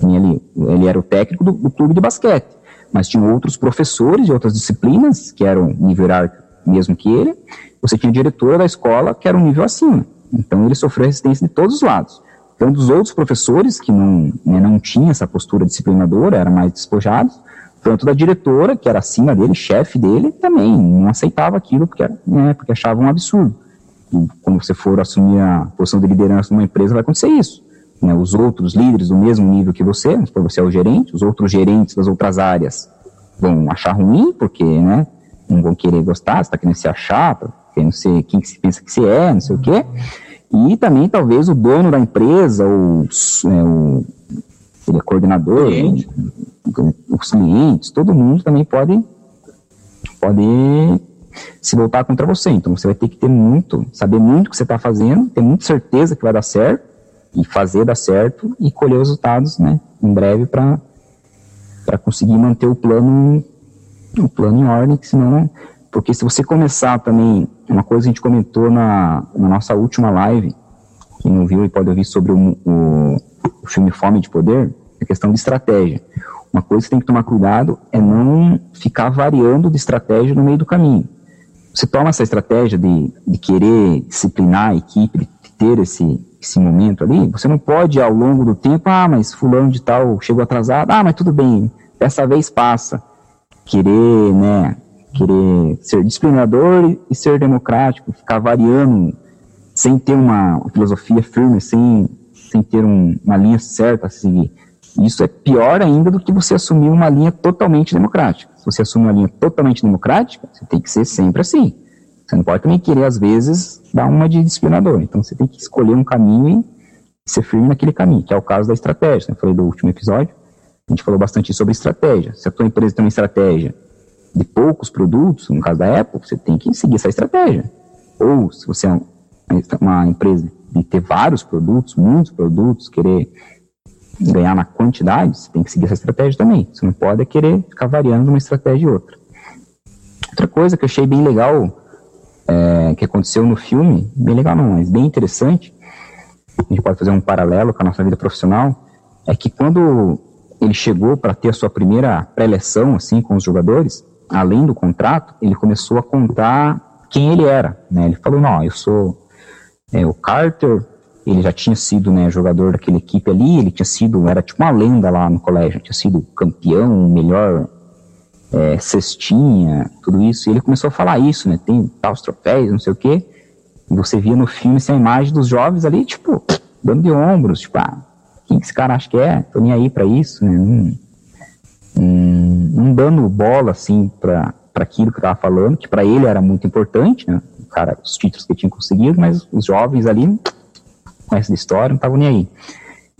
Ele, ele era o técnico do, do clube de basquete, mas tinha outros professores de outras disciplinas que eram nível hierárquico mesmo que ele, você tinha a diretora da escola que era um nível acima. Então ele sofreu resistência de todos os lados. Então, dos outros professores que não, né, não tinham essa postura disciplinadora, eram mais despojados, tanto da diretora, que era acima dele, chefe dele, também não aceitava aquilo porque, né, porque achava um absurdo. E quando você for assumir a posição de liderança numa empresa, vai acontecer isso. Né, os outros líderes do mesmo nível que você, você é o gerente, os outros gerentes das outras áreas vão achar ruim, porque né, não vão querer gostar, você está querendo se achar, querendo ser quem se pensa que você é, não sei o quê. E também talvez o dono da empresa, ou é, o, ele é coordenador, Cliente. Os clientes, todo mundo também pode, pode se voltar contra você. Então você vai ter que ter muito, saber muito o que você está fazendo, ter muita certeza que vai dar certo, e fazer dar certo e colher os resultados né, em breve para conseguir manter o plano o plano em ordem, senão, porque se você começar também, uma coisa que a gente comentou na, na nossa última live, quem não viu e pode ouvir sobre o, o, o filme Fome de Poder, é questão de estratégia. Uma coisa que tem que tomar cuidado é não ficar variando de estratégia no meio do caminho. Você toma essa estratégia de, de querer disciplinar a equipe, de ter esse, esse momento ali, você não pode ao longo do tempo, ah, mas fulano de tal chegou atrasado, ah, mas tudo bem, dessa vez passa querer, né, querer ser disciplinador e ser democrático, ficar variando sem ter uma filosofia firme, sem, sem ter um, uma linha certa a seguir. Isso é pior ainda do que você assumir uma linha totalmente democrática. Se você assumir uma linha totalmente democrática, você tem que ser sempre assim. Você não pode também querer, às vezes, dar uma de disciplinador. Então você tem que escolher um caminho e ser firme naquele caminho, que é o caso da estratégia. Eu falei do último episódio. A gente falou bastante sobre estratégia. Se a tua empresa tem uma estratégia de poucos produtos, no caso da Apple, você tem que seguir essa estratégia. Ou se você é uma empresa de ter vários produtos, muitos produtos, querer ganhar na quantidade, você tem que seguir essa estratégia também. Você não pode é querer ficar variando uma estratégia e outra. Outra coisa que eu achei bem legal, é, que aconteceu no filme, bem legal não, mas bem interessante, a gente pode fazer um paralelo com a nossa vida profissional, é que quando ele chegou para ter a sua primeira pré-eleção assim com os jogadores, além do contrato, ele começou a contar quem ele era, né? Ele falou, não, eu sou é, o Carter, ele já tinha sido né, jogador daquela equipe ali, ele tinha sido, era tipo uma lenda lá no colégio, tinha sido campeão, melhor é, cestinha, tudo isso, e ele começou a falar isso, né, tem os troféus, não sei o quê, e você via no filme essa imagem dos jovens ali, tipo, dando de ombros, tipo, ah, quem que esse cara acha que é? Tô nem aí para isso, né? Não, não, dando bola, assim, para aquilo que eu tava falando, que para ele era muito importante, né? Cara, os títulos que tinha conseguido, mas os jovens ali, com essa história, não estavam nem aí.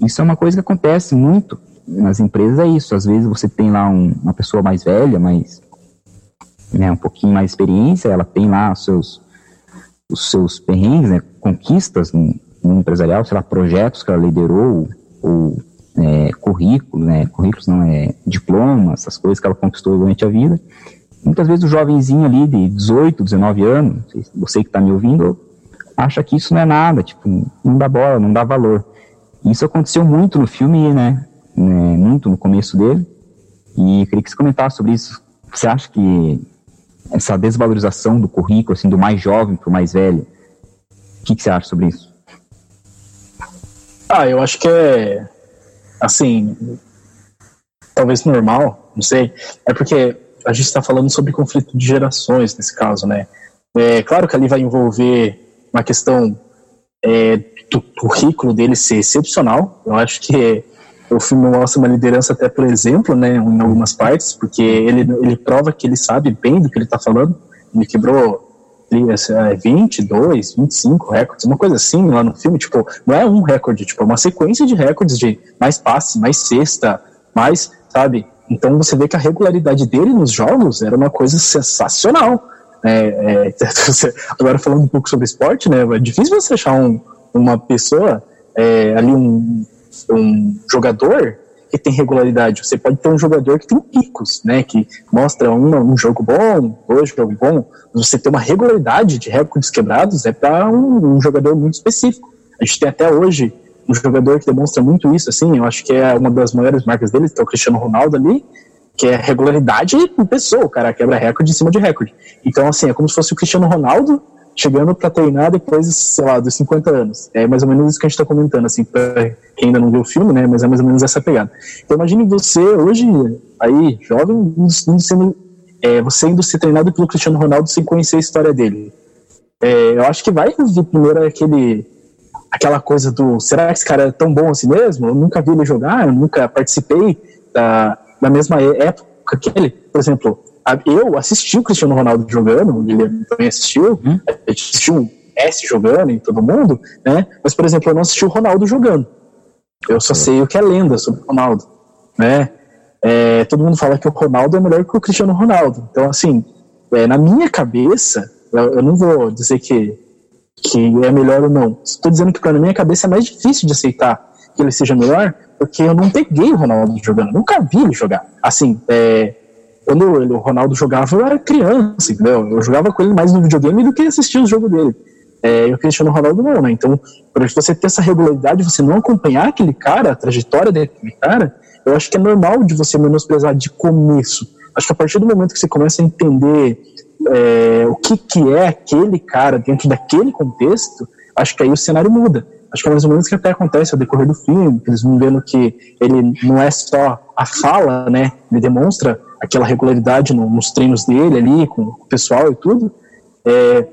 Isso é uma coisa que acontece muito nas empresas é isso. Às vezes você tem lá um, uma pessoa mais velha, mas né, um pouquinho mais experiência, ela tem lá os seus, os seus perrengues, né, conquistas no, no empresarial, sei lá, projetos que ela liderou, ou é, currículo, né, currículos não é diplomas, essas coisas que ela conquistou durante a vida. Muitas vezes o jovenzinho ali de 18, 19 anos, você que está me ouvindo, acha que isso não é nada, tipo, não dá bola, não dá valor. Isso aconteceu muito no filme, né, né muito no começo dele, e queria que você comentasse sobre isso. Você acha que essa desvalorização do currículo, assim, do mais jovem para o mais velho, o que, que você acha sobre isso? Ah, eu acho que é, assim, talvez normal, não sei, é porque a gente está falando sobre conflito de gerações nesse caso, né? É claro que ali vai envolver uma questão é, do currículo dele ser excepcional. Eu acho que o filme mostra uma liderança até por exemplo, né, em algumas partes, porque ele, ele prova que ele sabe bem do que ele está falando. Ele quebrou 22, 25 recordes, uma coisa assim lá no filme, tipo, não é um recorde, tipo, é uma sequência de recordes de mais passe, mais cesta, mais, sabe? Então você vê que a regularidade dele nos jogos era uma coisa sensacional. É, é, agora falando um pouco sobre esporte, né? É difícil você achar um, uma pessoa é, ali um, um jogador que tem regularidade. Você pode ter um jogador que tem picos, né? Que mostra um, um jogo bom, dois jogos bom. Você ter uma regularidade de recordes quebrados é para um, um, jogador muito específico. A gente tem até hoje um jogador que demonstra muito isso, assim. Eu acho que é uma das maiores marcas dele, que é o Cristiano Ronaldo ali, que é regularidade em pessoa. Cara quebra recorde em cima de recorde. Então, assim, é como se fosse o Cristiano Ronaldo chegando para treinar depois, sei lá, dos 50 anos. É mais ou menos isso que a gente está comentando, assim, para quem ainda não viu o filme, né? Mas é mais ou menos essa pegada. Então imagine você hoje, aí, jovem, indo sendo, é, você indo ser treinado pelo Cristiano Ronaldo sem conhecer a história dele. É, eu acho que vai vir primeiro aquele aquela coisa do será que esse cara é tão bom assim mesmo? Eu nunca vi ele jogar, eu nunca participei da, da mesma época que ele. Por exemplo, eu assisti o Cristiano Ronaldo jogando, o Guilherme também assistiu, hum? a gente assistiu o Messi jogando e todo mundo, né? Mas, por exemplo, eu não assisti o Ronaldo jogando. Eu só sei o que é lenda sobre o Ronaldo, né? É, todo mundo fala que o Ronaldo é melhor que o Cristiano Ronaldo. Então, assim, é, na minha cabeça, eu, eu, não vou dizer que, que é melhor ou não. Estou dizendo que, na minha cabeça, é mais difícil de aceitar que ele seja melhor, porque eu não peguei o Ronaldo jogando, nunca vi ele jogar. Assim, é, quando o Ronaldo jogava, eu era criança, entendeu? Eu jogava com ele mais no videogame do que assistia o jogo dele. É, e o Cristiano Ronaldo não, né? Então, para você ter essa regularidade, você não acompanhar aquele cara, a trajetória daquele cara, eu acho que é normal de você menosprezar de começo. Acho que a partir do momento que você começa a entender é, o que, que é aquele cara dentro daquele contexto, acho que aí o cenário muda. Acho que é mais ou menos o que até acontece ao decorrer do filme, eles vão vendo que ele não é só a fala, né? Ele demonstra aquela regularidade no, nos treinos dele ali, com o pessoal e tudo. É,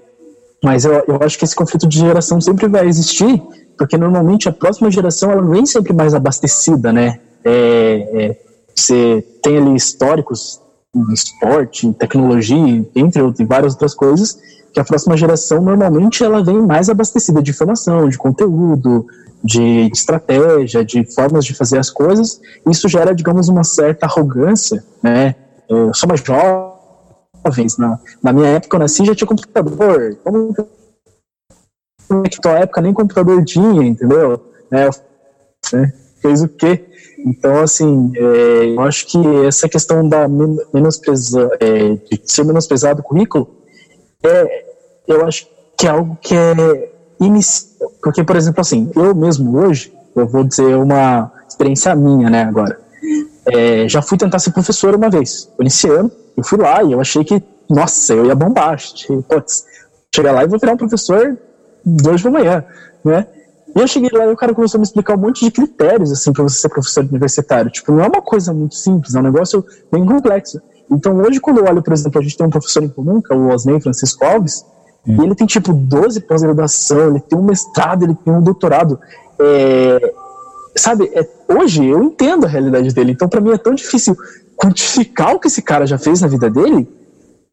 mas eu, eu acho que esse conflito de geração sempre vai existir, porque normalmente a próxima geração ela vem sempre mais abastecida, né? É, é, você tem ali históricos em esporte, em tecnologia, entre outras, várias outras coisas, que a próxima geração normalmente ela vem mais abastecida de informação, de conteúdo, de estratégia, de formas de fazer as coisas. Isso gera, digamos, uma certa arrogância, né? Eu sou mais jovens, na, na minha época eu nasci já tinha computador. Como que tua época nem computador tinha, entendeu? É, né? Fez o quê? Então, assim, é, eu acho que essa questão da é, de ser menosprezado o currículo, é, eu acho que é algo que é inicial. Porque, por exemplo, assim, eu mesmo hoje, eu vou dizer uma experiência minha, né, agora. É, já fui tentar ser professor uma vez, iniciando, eu fui lá e eu achei que, nossa, eu ia bombar. Achei, putz, chegar lá e vou virar um professor de hoje pra amanhã, né? E eu cheguei lá e o cara começou a me explicar um monte de critérios, assim, para você ser professor universitário. Tipo, não é uma coisa muito simples, é um negócio bem complexo. Então, hoje, quando eu olho, por exemplo, a gente tem um professor em comum, que é o Osney Francisco Alves, hum. e ele tem, tipo, 12 pós-graduação, ele tem um mestrado, ele tem um doutorado. É, sabe, é, hoje eu entendo a realidade dele, então para mim é tão difícil quantificar o que esse cara já fez na vida dele,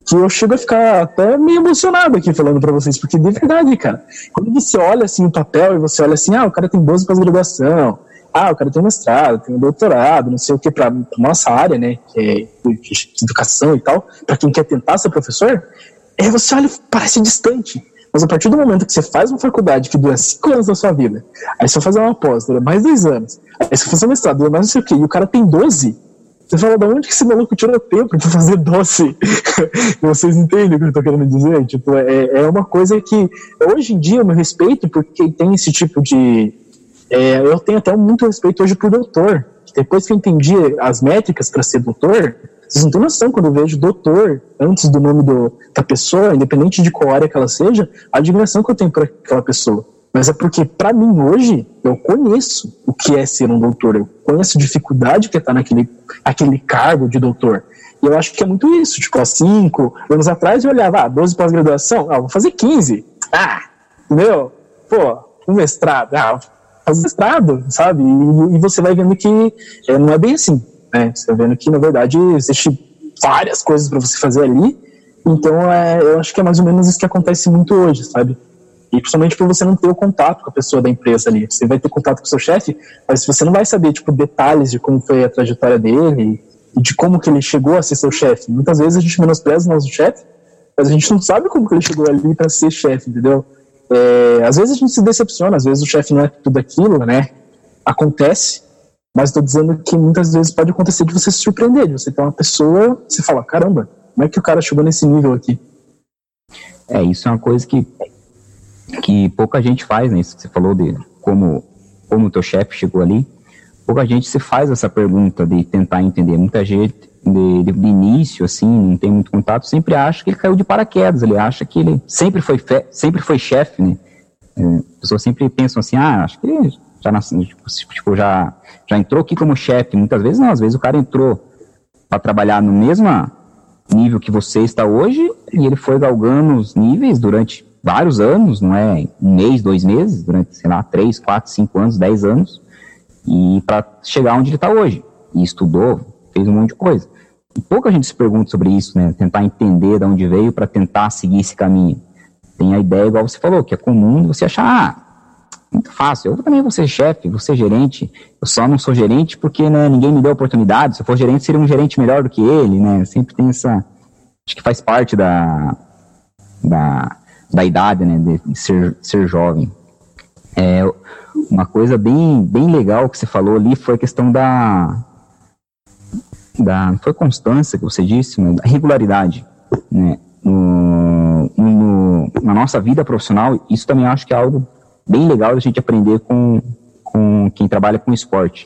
que eu chego a ficar até meio emocionado aqui falando para vocês, porque de verdade, cara, quando você olha assim o papel e você olha assim, ah, o cara tem 12 pós-graduação, ah, o cara tem mestrado, tem um doutorado, não sei o que, para nossa área, né, que é educação e tal, para quem quer tentar ser professor, é você olha, parece distante. Mas a partir do momento que você faz uma faculdade que dura cinco anos da sua vida, aí você vai fazer uma pós, dura mais dois anos, aí você faz um mestrado, dura mais não sei o que, e o cara tem 12, você fala, da onde que esse maluco tirou tempo pra fazer doce? Vocês entendem o que eu tô querendo dizer? Tipo, é, é uma coisa que, hoje em dia, eu me respeito porque tem esse tipo de... É, eu tenho até muito respeito hoje por doutor. Depois que eu entendi as métricas para ser doutor, vocês não têm noção quando eu vejo doutor antes do nome do, da pessoa, independente de qual área que ela seja, a admiração que eu tenho por aquela pessoa. Mas é porque, para mim, hoje, eu conheço o que é ser um doutor. Eu conheço a dificuldade que é estar naquele aquele cargo de doutor. E eu acho que é muito isso. Tipo, há cinco anos atrás eu olhava, ah, 12 pós-graduação, ah, vou fazer 15. Ah, entendeu? Pô, um mestrado, ah, fazer mestrado, sabe? E, e, você vai vendo que é, não é bem assim, né? Você vai vendo que, na verdade, existe várias coisas para você fazer ali. Então, é, eu acho que é mais ou menos isso que acontece muito hoje, sabe? E principalmente por você não ter o contato com a pessoa da empresa ali. Você vai ter contato com o seu chefe, mas você não vai saber, tipo, detalhes de como foi a trajetória dele e de como que ele chegou a ser seu chefe. Muitas vezes a gente menospreza o nosso chefe, mas a gente não sabe como que ele chegou ali para ser chefe, entendeu? É, às vezes a gente se decepciona, às vezes o chefe não é tudo aquilo, né? Acontece, mas estou dizendo que muitas vezes pode acontecer de você se surpreender, de você ter uma pessoa, você fala, caramba, como é que o cara chegou nesse nível aqui? É, isso é uma coisa que que pouca gente faz, né? Isso que você falou de como, como o teu chefe chegou ali. Pouca gente se faz essa pergunta de tentar entender. Muita gente, de, de, de, início, assim, não tem muito contato, sempre acha que ele caiu de paraquedas. Ele acha que ele sempre foi, fe, sempre foi chefe, né? É, as pessoas sempre pensam assim, ah, acho que ele já, tipo, tipo, já, já entrou aqui como chefe. Muitas vezes não, às vezes o cara entrou para trabalhar no mesmo nível que você está hoje e ele foi galgando os níveis durante vários anos, não é um mês, dois meses, durante, sei lá, três, quatro, cinco anos, dez anos, e para chegar onde ele está hoje. E estudou, fez um monte de coisa. E pouca gente se pergunta sobre isso, né? Tentar entender de onde veio para tentar seguir esse caminho. Tem a ideia, igual você falou, que é comum você achar, ah, muito fácil, eu também vou ser chefe, vou ser gerente, eu só não sou gerente porque né, ninguém me deu oportunidade, se eu for gerente seria um gerente melhor do que ele, né? Sempre tem essa, acho que faz parte da, da, da idade, né, de ser, ser jovem. É, uma coisa bem, bem legal que você falou ali foi a questão da, da foi constância que você disse, né, da regularidade, né, no, no, na nossa vida profissional, isso também acho que é algo bem legal da gente aprender com, com quem trabalha com esporte.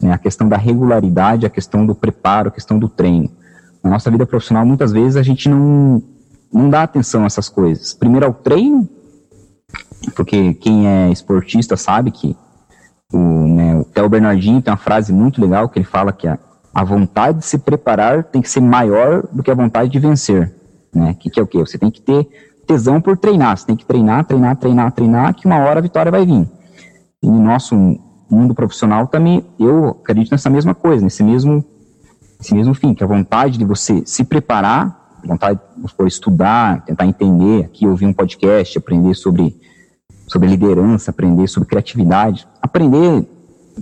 Né, a questão da regularidade, a questão do preparo, a questão do treino. Na nossa vida profissional, muitas vezes a gente não, não dá atenção a essas coisas. Primeiro ao treino, porque quem é esportista sabe que o, né, o Theo Bernardinho tem uma frase muito legal que ele fala que a, a vontade de se preparar tem que ser maior do que a vontade de vencer. Né? Que, que é o quê? Você tem que ter tesão por treinar. Você tem que treinar, treinar, treinar, treinar, que uma hora a vitória vai vir. E no nosso mundo profissional também, eu acredito nessa mesma coisa, nesse mesmo, nesse mesmo fim, que a vontade de você se preparar vontade de estudar, tentar entender, aqui ouvir um podcast, aprender sobre, sobre liderança, aprender sobre criatividade, aprender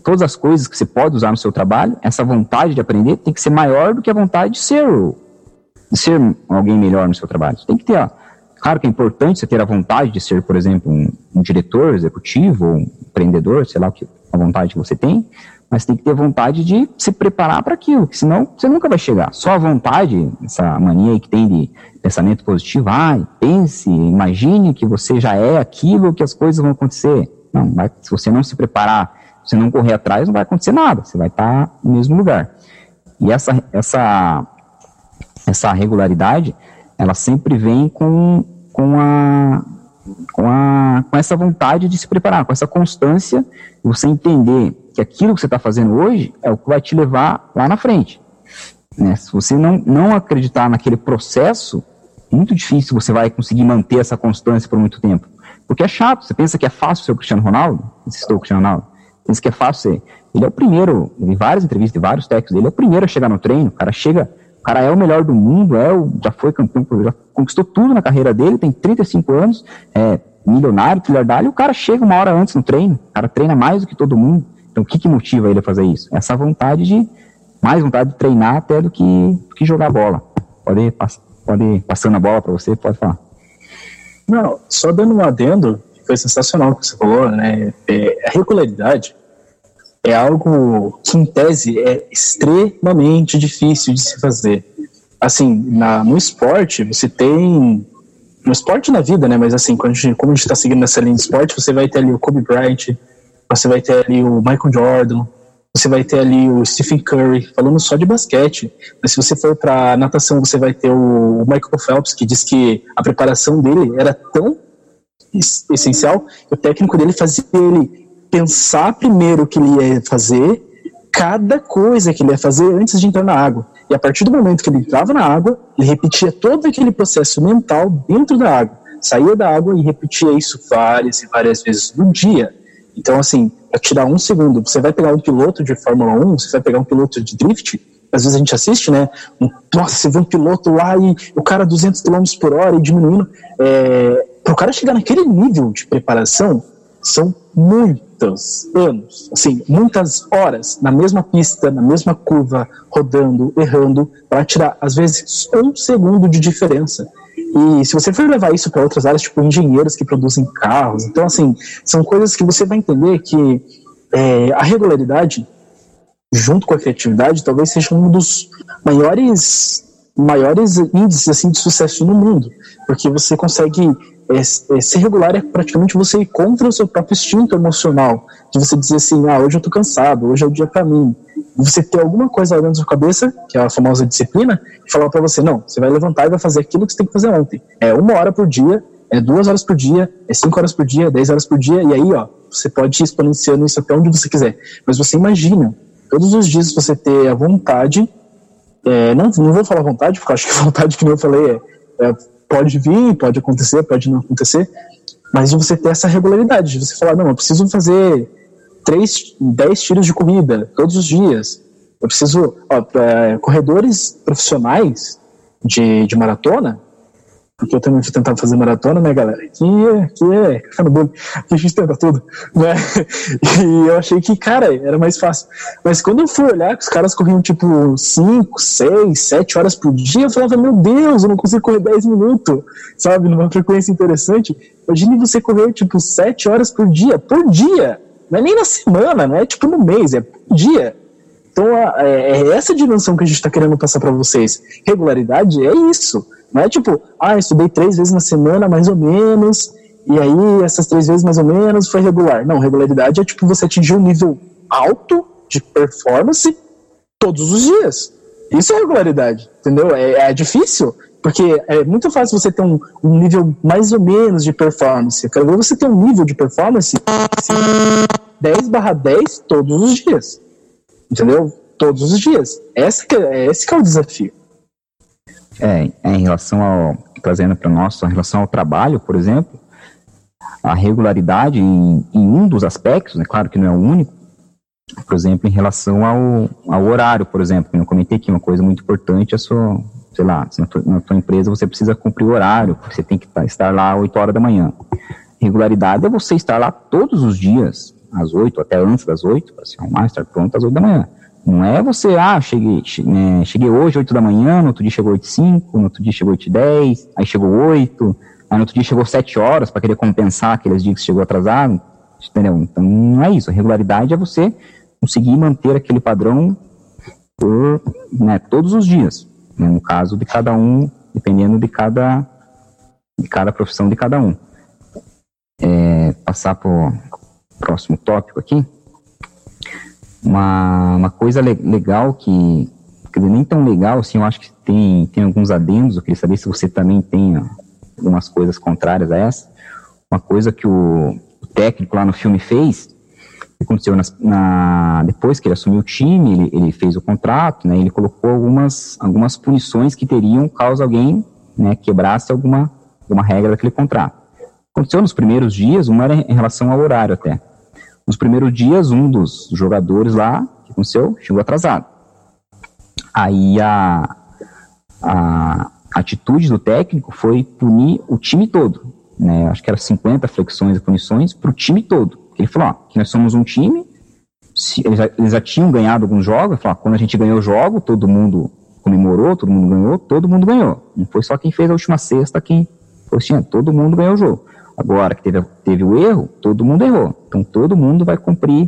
todas as coisas que você pode usar no seu trabalho, essa vontade de aprender tem que ser maior do que a vontade de ser, de ser alguém melhor no seu trabalho. Tem que ter, ó, claro que é importante você ter a vontade de ser, por exemplo, um, um diretor executivo ou um empreendedor, sei lá o que a vontade que você tem, mas tem que ter vontade de se preparar para aquilo, senão você nunca vai chegar. Só a vontade, essa mania aí que tem de pensamento positivo, ah, pense, imagine que você já é aquilo, que as coisas vão acontecer. Não, se você não se preparar, se não correr atrás, não vai acontecer nada, você vai estar no mesmo lugar. E essa, essa, essa regularidade, ela sempre vem com, com a com, a, com essa vontade de se preparar, com essa constância, você entender que aquilo que você está fazendo hoje é o que vai te levar lá na frente. Né? Se você não, não acreditar naquele processo, muito difícil você vai conseguir manter essa constância por muito tempo. Porque é chato, você pensa que é fácil ser o Cristiano Ronaldo? Assistou o Cristiano Ronaldo? Pensa que é fácil ser. Ele é o primeiro, em várias entrevistas, em vários técnicos, ele é o primeiro a chegar no treino, o cara chega, cara é o melhor do mundo, é o, já foi campeão, já conquistou tudo na carreira dele, tem 35 anos, é milionário, trilhardário, o cara chega uma hora antes no treino, o cara treina mais do que todo mundo. Então, o que, que motiva ele a fazer isso? Essa vontade de, mais vontade de treinar até do que, do que jogar bola. Pode, pode ir passando a bola para você, pode falar. Não, só dando um adendo, foi sensacional o que você falou, né? É, a regularidade é algo que, em tese, é extremamente difícil de se fazer. Assim, na, no esporte, você tem. No esporte na vida, né? Mas assim, quando a gente, como a gente está seguindo nessa linha de esporte, você vai ter ali o Kobe Bryant, você vai ter ali o Michael Jordan, você vai ter ali o Stephen Curry, falando só de basquete. Mas se você for para natação, você vai ter o Michael Phelps, que diz que a preparação dele era tão essencial que o técnico dele fazia ele pensar primeiro o que ele ia fazer, cada coisa que ele ia fazer antes de entrar na água. E a partir do momento que ele entrava na água, ele repetia todo aquele processo mental dentro da água. Saía da água e repetia isso várias e várias vezes no dia. Então, assim, para tirar um segundo, você vai pegar um piloto de Fórmula 1, você vai pegar um piloto de drift, às vezes a gente assiste, né? Um, nossa, você vê um piloto lá e o cara 200 km por hora e diminuindo. É, para o cara chegar naquele nível de preparação, são muitos anos, assim, muitas horas na mesma pista, na mesma curva, rodando, errando, para tirar, às vezes, um segundo de diferença. E se você for levar isso para outras áreas, tipo engenheiros que produzem carros, então, assim, são coisas que você vai entender que é, a regularidade, junto com a criatividade, talvez seja um dos maiores maiores índices assim de sucesso no mundo, porque você consegue é, é, ser regular é praticamente você ir contra o seu próprio instinto emocional, de você dizer assim, ah, hoje eu tô cansado, hoje é o dia para mim. Você ter alguma coisa dentro da sua cabeça, que é a famosa disciplina, e falar para você, não, você vai levantar e vai fazer aquilo que você tem que fazer ontem. É uma hora por dia, é duas horas por dia, é cinco horas por dia, é dez horas por dia, e aí, ó, você pode ir exponenciando isso até onde você quiser. Mas você imagina, todos os dias você ter a vontade, é, não, não vou falar vontade, porque acho que vontade, que eu falei, é, é pode vir, pode acontecer, pode não acontecer, mas você ter essa regularidade, de você falar, não, eu preciso fazer três, dez tiros de corrida todos os dias. Eu preciso, ó, corredores profissionais de, de maratona, porque eu também fui tentar fazer maratona, né, galera? Que é, que é, café no bolo, que a gente tenta tudo, né? E eu achei que, cara, era mais fácil. Mas quando eu fui olhar que os caras corriam tipo 5, 6, 7 horas por dia, eu falava, meu Deus, eu não consigo correr 10 minutos, sabe? Numa frequência interessante. Imagine você correr tipo 7 horas por dia, por dia. Não é nem na semana, não é tipo no mês, é por dia. Então é, é essa dimensão que a gente está querendo passar para vocês. Regularidade é isso não é tipo, ah, eu estudei três vezes na semana, mais ou menos, e aí essas três vezes mais ou menos foi regular. Não, regularidade é tipo você atingir um nível alto de performance todos os dias. Isso é regularidade, entendeu? É, é difícil, porque é muito fácil você ter um, um, nível mais ou menos de performance. Eu quero ver você ter um nível de performance 10 barra 10 todos os dias. Entendeu? Todos os diesse Esse é, esse é o desafio. É, é, em relação ao, trazendo para nós, em relação ao trabalho, por exemplo, a regularidade em, em, um dos aspectos, né, claro que não é o único, por exemplo, em relação ao, ao horário, por exemplo, eu comentei aqui, uma coisa muito importante é sua, sei lá, na tua, na tua empresa você precisa cumprir o horário, você tem que tá, estar lá às 8 horas da manhã. Regularidade é você estar lá todos os dias, às 8, até antes das 8, para se arrumar, estar pronto às 8 da manhã. Não é você, ah, cheguei, né, cheguei hoje, 8 da manhã, no outro dia chegou 8 e 5, no outro dia chegou 8 e 10, aí chegou 8, aí no outro dia chegou 7 horas para querer compensar aqueles dias que chegou atrasado, entendeu? Então não é isso. A regularidade é você conseguir manter aquele padrão por né, todos os dias. Né, no caso de cada um, dependendo de cada, de cada profissão de cada um. É, passar para o próximo tópico aqui. Uma, uma coisa le legal que, quer dizer, nem tão legal, assim, eu acho que tem, tem alguns adendos, eu queria saber se você também tem algumas coisas contrárias a essa. Uma coisa que o, o técnico lá no filme fez, aconteceu na, na, depois que ele assumiu o time, ele, ele, fez o contrato, né, ele colocou algumas, algumas punições que teriam caso alguém né, quebrasse alguma, alguma regra daquele contrato. Aconteceu nos primeiros dias, uma era em relação ao horário até. Nos primeiros dias, um dos jogadores lá, que aconteceu, chegou atrasado. Aí a, a atitude do técnico foi punir o time todo. Né? Acho que era 50 flexões e punições para o time todo. Ele falou: ó, que nós somos um time, se, eles, já, eles, já, tinham ganhado alguns jogos, falar, quando a gente ganhou o jogo, todo mundo comemorou, todo mundo ganhou, todo mundo ganhou. Não foi só quem fez a última sexta, quem tinha, todo mundo ganhou o jogo. Agora que teve, teve o erro, todo mundo errou. Então todo mundo vai cumprir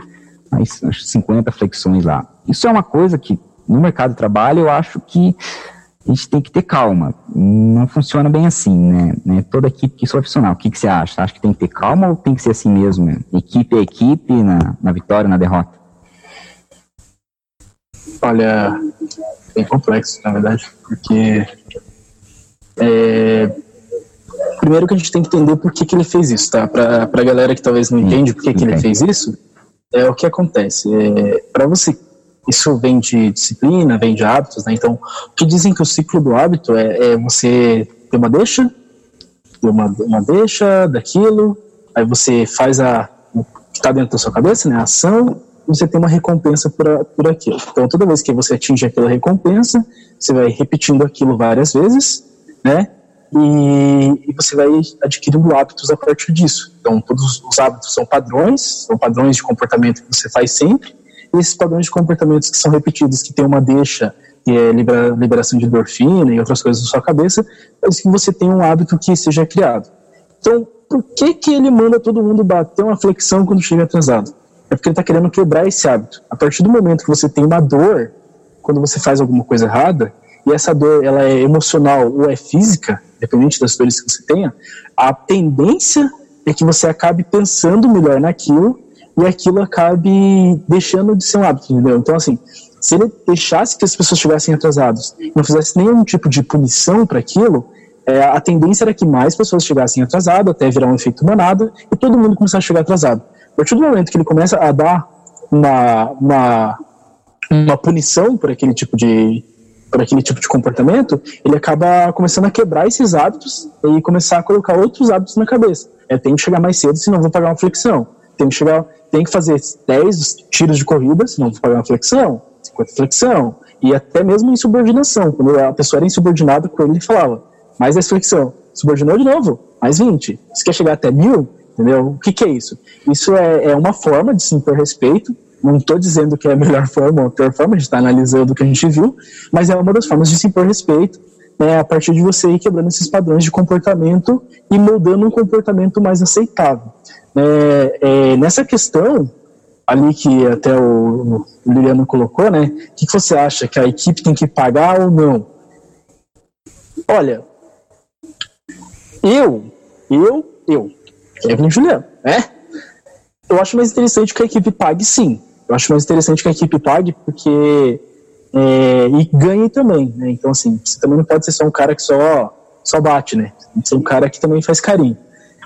as, as 50 flexões lá. Isso é uma coisa que no mercado de trabalho eu acho que a gente tem que ter calma. Não funciona bem assim, né? né? Toda equipe que é profissional. O que, que você acha? Acha que tem que ter calma ou tem que ser assim mesmo? Né? Equipe é equipe na, na vitória, na derrota? Olha, bem complexo, na verdade, porque é, primeiro que a gente tem que entender por que, que ele fez isso, tá? Para a galera que talvez não entende por que, que ele fez isso, é o que acontece. É, para você isso vem de disciplina, vem de hábitos, né? Então, o que dizem que o ciclo do hábito é, é você ter uma deixa, ter uma, uma deixa daquilo, aí você faz a o que está dentro da sua cabeça, né? A ação, você tem uma recompensa por, por aquilo. Então, toda vez que você atinge aquela recompensa, você vai repetindo aquilo várias vezes, né? E, e, você vai adquirindo hábitos a partir disso. Então, todos os hábitos são padrões, são padrões de comportamento que você faz sempre, esses padrões de comportamentos que são repetidos, que tem uma deixa, que é libera, liberação de endorfina e outras coisas na sua cabeça, faz que você tenha um hábito que seja criado. Então, por que, que ele manda todo mundo bater uma flexão quando chega atrasado? É porque ele está querendo quebrar esse hábito. A partir do momento que você tem uma dor, quando você faz alguma coisa errada, e essa dor ela é emocional ou é física, dependente das dores que você tenha, a tendência é que você acabe pensando melhor naquilo e aquilo acabe deixando de ser um hábito, entendeu? Então, assim, se ele deixasse que as pessoas estivessem atrasadas, não fizesse nenhum tipo de punição para aquilo, é, a tendência era que mais pessoas chegassem atrasadas, até virar um efeito manada, e todo mundo começar a chegar atrasado. A partir do momento que ele começa a dar uma, uma, uma punição por aquele tipo de por aquele tipo de comportamento, ele acaba começando a quebrar esses hábitos e começar a colocar outros hábitos na cabeça. É, tem que chegar mais cedo, senão vou pagar uma flexão. Tem que chegar tem que fazer 10 tiros de corrida, senão vai pagar uma flexão, 50 flexão, e até mesmo subordinação. Quando a pessoa era insubordinada com ele, ele falava, mais 10 flexão. Subordinou de novo, mais 20. Você quer chegar até mil? Entendeu? O que, que é isso? Isso é, é uma forma de se impor respeito. Não estou dizendo que é a melhor forma ou a pior forma, a gente está analisando o que a gente viu, mas é uma das formas de se impor respeito né, a partir de você ir quebrando esses padrões de comportamento e moldando um comportamento mais aceitável. É, é, nessa questão, ali que até o, o Liliano colocou, né? O que, que, você acha? Que a equipe tem que pagar ou não? Olha, eu, eu, eu, Kevin e Juliano, né? Eu acho mais interessante que a equipe pague sim. Eu acho mais interessante que a equipe pague porque. É, e ganhe também, né? Então, assim, você também não pode ser só um cara que só, só bate, né? Tem que ser um cara que também faz carinho.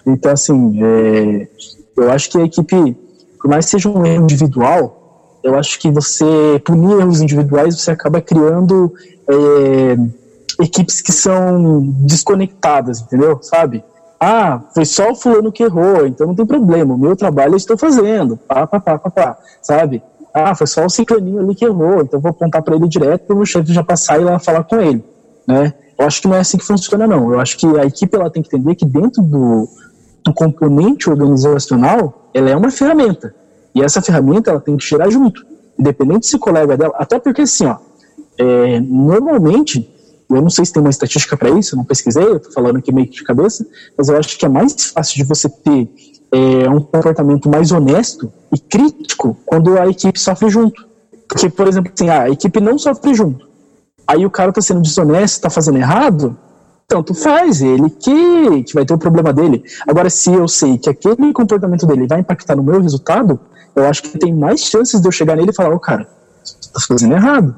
Então, assim, é, eu acho que a equipe, por mais que seja um erro individual, eu acho que você punir erros individuais, você acaba criando é, equipes que são desconectadas, entendeu? Sabe? Ah, foi só o fulano que errou, então não tem problema, o meu trabalho eu estou fazendo, pá, pá, pá, pá, pá, sabe? Ah, foi só o ciclaninho ali que errou, então vou apontar para ele direto para o chefe já passar e lá falar com ele, né? Eu acho que não é assim que funciona, não. Eu acho que a equipe ela tem que entender que dentro do, do componente organizacional, ela é uma ferramenta. E essa ferramenta ela tem que tirar junto, independente se colega dela. Até porque, assim, ó, é, normalmente, eu não sei se tem uma estatística para isso, eu não pesquisei, eu tô falando aqui meio que de cabeça, mas eu acho que é mais fácil de você ter é, um comportamento mais honesto e crítico quando a equipe sofre junto. Porque, por exemplo, assim, a equipe não sofre junto. Aí o cara tá sendo desonesto, tá fazendo errado, tanto faz, ele que, que vai ter o problema dele. Agora, se eu sei que aquele comportamento dele vai impactar no meu resultado, eu acho que tem mais chances de eu chegar nele e falar, ô oh, cara, você tá fazendo errado,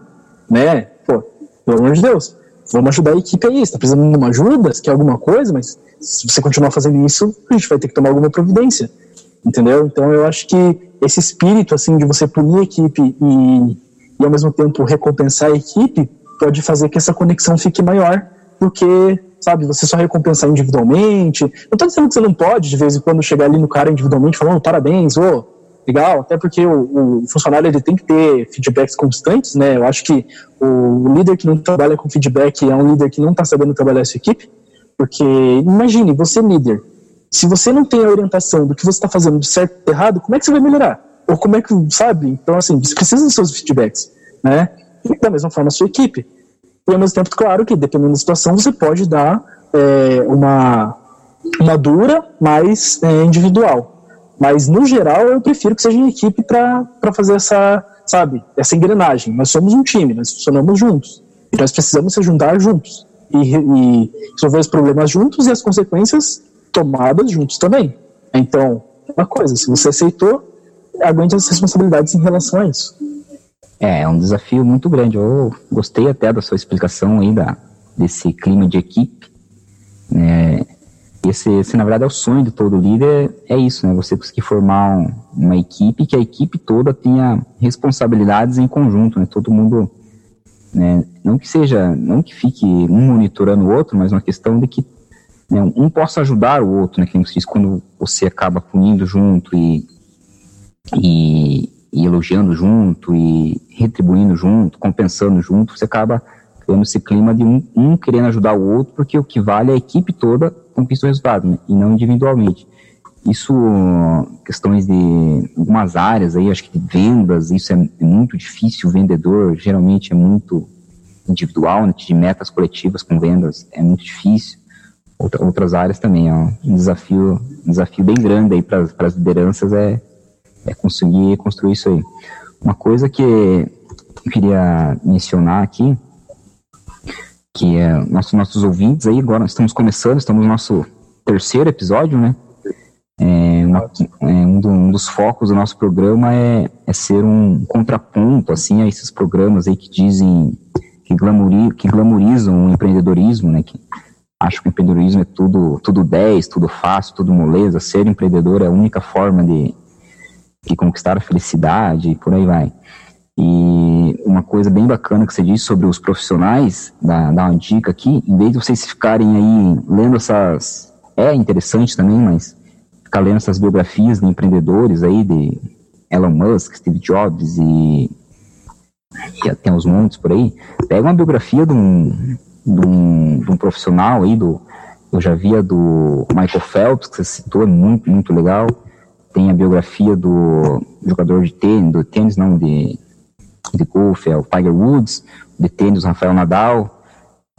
né? Pô, pelo amor de Deus, vamos ajudar a equipe aí, você tá precisando de uma ajuda, você quer alguma coisa, mas se você continuar fazendo isso, a gente vai ter que tomar alguma providência, entendeu? Então eu acho que esse espírito, assim, de você punir a equipe e, e ao mesmo tempo recompensar a equipe, pode fazer que essa conexão fique maior do que, sabe, você só recompensar individualmente. Não tô dizendo que você não pode, de vez em quando, chegar ali no cara individualmente falando parabéns, ô, legal, até porque o, o, funcionário ele tem que ter feedbacks constantes, né? Eu acho que o, líder que não trabalha com feedback é um líder que não está sabendo trabalhar essa equipe, porque imagine, você líder, se você não tem a orientação do que você está fazendo de certo e errado, como é que você vai melhorar? Ou como é que, sabe? Então, assim, você precisa dos seus feedbacks, né? E da mesma forma a sua equipe. E ao mesmo tempo, claro que, dependendo da situação, você pode dar é, uma, uma dura mais é, individual. Mas, no geral, eu prefiro que seja em equipe para fazer essa, sabe, essa engrenagem. Nós somos um time, nós funcionamos juntos. E nós precisamos se juntar juntos. E, e resolver os problemas juntos e as consequências tomadas juntos também. Então, uma coisa, se você aceitou, aguente as responsabilidades em relação a isso. É, é um desafio muito grande. Eu gostei até da sua explicação aí da, desse clima de equipe. É, esse, esse, na verdade, é o sonho de todo líder, é isso, né? Você conseguir formar um, uma equipe que a equipe toda tenha responsabilidades em conjunto, né? Todo mundo, né? Não que seja, não que fique um monitorando o outro, mas uma questão de que né, um possa ajudar o outro, né? Que diz, quando você acaba punindo junto e, e, e elogiando junto e retribuindo junto, compensando junto, você acaba criando esse clima de um, um querendo ajudar o outro, porque o que vale é a equipe toda conquista o resultado, né? e não individualmente. Isso, questões de algumas áreas aí, acho que de vendas, isso é, é muito difícil. O vendedor geralmente é muito individual, né? de metas coletivas com vendas é muito difícil. Outra, outras áreas também, ó, um desafio, um desafio bem grande aí para as lideranças é, é conseguir construir isso aí. Uma coisa que eu queria mencionar aqui que é nossos, nossos ouvintes aí, agora estamos começando, estamos no nosso terceiro episódio, né? É, uma, é, um, do, um, dos focos do nosso programa é, é, ser um contraponto, assim, a esses programas aí que dizem, que, glamuri, que glamorizam o empreendedorismo, né? Que acham que o empreendedorismo é tudo, tudo 10, tudo fácil, tudo moleza, ser empreendedor é a única forma de, de conquistar a felicidade e por aí vai. E uma coisa bem bacana que você disse sobre os profissionais, dá, dá uma dica aqui, em vez de vocês ficarem aí lendo essas. É interessante também, mas ficar lendo essas biografias de empreendedores aí, de Elon Musk, Steve Jobs e. e tem uns montes por aí. Pega uma biografia de um, de um, de um profissional aí, do, eu já vi a do Michael Phelps, que você citou, é muito, muito legal. Tem a biografia do jogador de tênis, do tênis não, de de golfe é o Tiger Woods, de tênis o Rafael Nadal.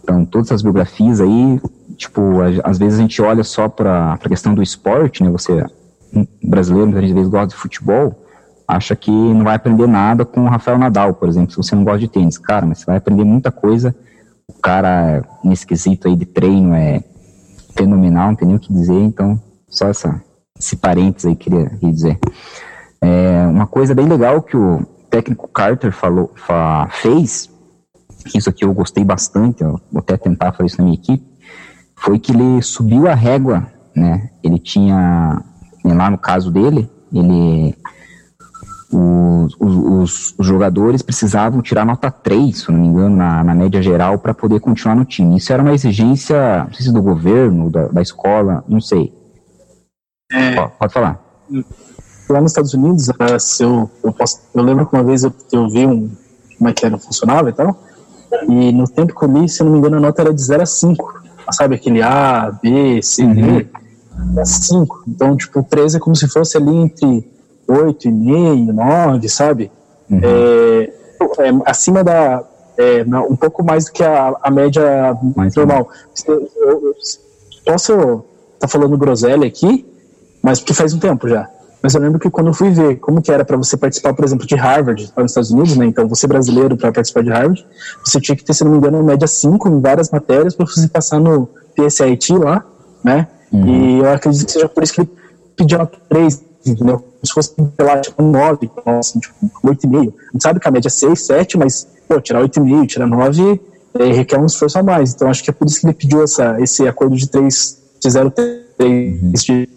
Então, todas essas biografias aí, tipo, às vezes a gente olha só para a questão do esporte, né? Você, brasileiro, muitas vezes gosta de futebol, acha que não vai aprender nada com o Rafael Nadal, por exemplo, se você não gosta de tênis. Cara, mas você vai aprender muita coisa. O cara, nesse quesito aí de treino, é fenomenal, não tem nem o que dizer. Então, só essa, esse parênteses aí queria dizer. É, uma coisa bem legal que o técnico Carter falou, fa, fez, isso aqui eu gostei bastante, eu vou até tentar fazer isso na minha equipe, foi que ele subiu a régua, né? Ele tinha, né, lá no caso dele, ele os, os, os, jogadores precisavam tirar nota 3, se não me engano, na, na média geral, para poder continuar no time. Isso era uma exigência, não sei se do governo, da, da escola, não sei. É, pode, pode falar lá nos Estados Unidos, se eu, eu, posso, eu lembro que uma vez eu, eu vi um, como é que era, funcionava e tal, e no tempo que eu li, se eu não me engano, a nota era de 0 a 5. Sabe aquele A, B, C, D? Uhum. 5. Então, tipo, 13 é como se fosse ali entre 8,5, 9, sabe? Uhum. É, é, acima da. É, um pouco mais do que a, a média mais normal. Eu, eu, posso estar tá falando groselha aqui, mas porque faz um tempo já. Mas eu lembro que quando eu fui ver como que era para você participar, por exemplo, de Harvard, lá nos Estados Unidos, né? Então, você brasileiro para participar de Harvard, você tinha que ter, se não me engano, média 5 em várias matérias para você passar no PSAT lá, né? Uhum. E eu acredito que seja por isso que ele pediu uma 3, entendeu? Se fosse, lá, tipo, um 9, assim, tipo, 8,5. A gente sabe que a média é 6, 7, mas, pô, tirar 8,5, tirar 9 é, requer um esforço a mais. Então, acho que é por isso que ele pediu essa, esse acordo de 3, de 0,3 uhum. de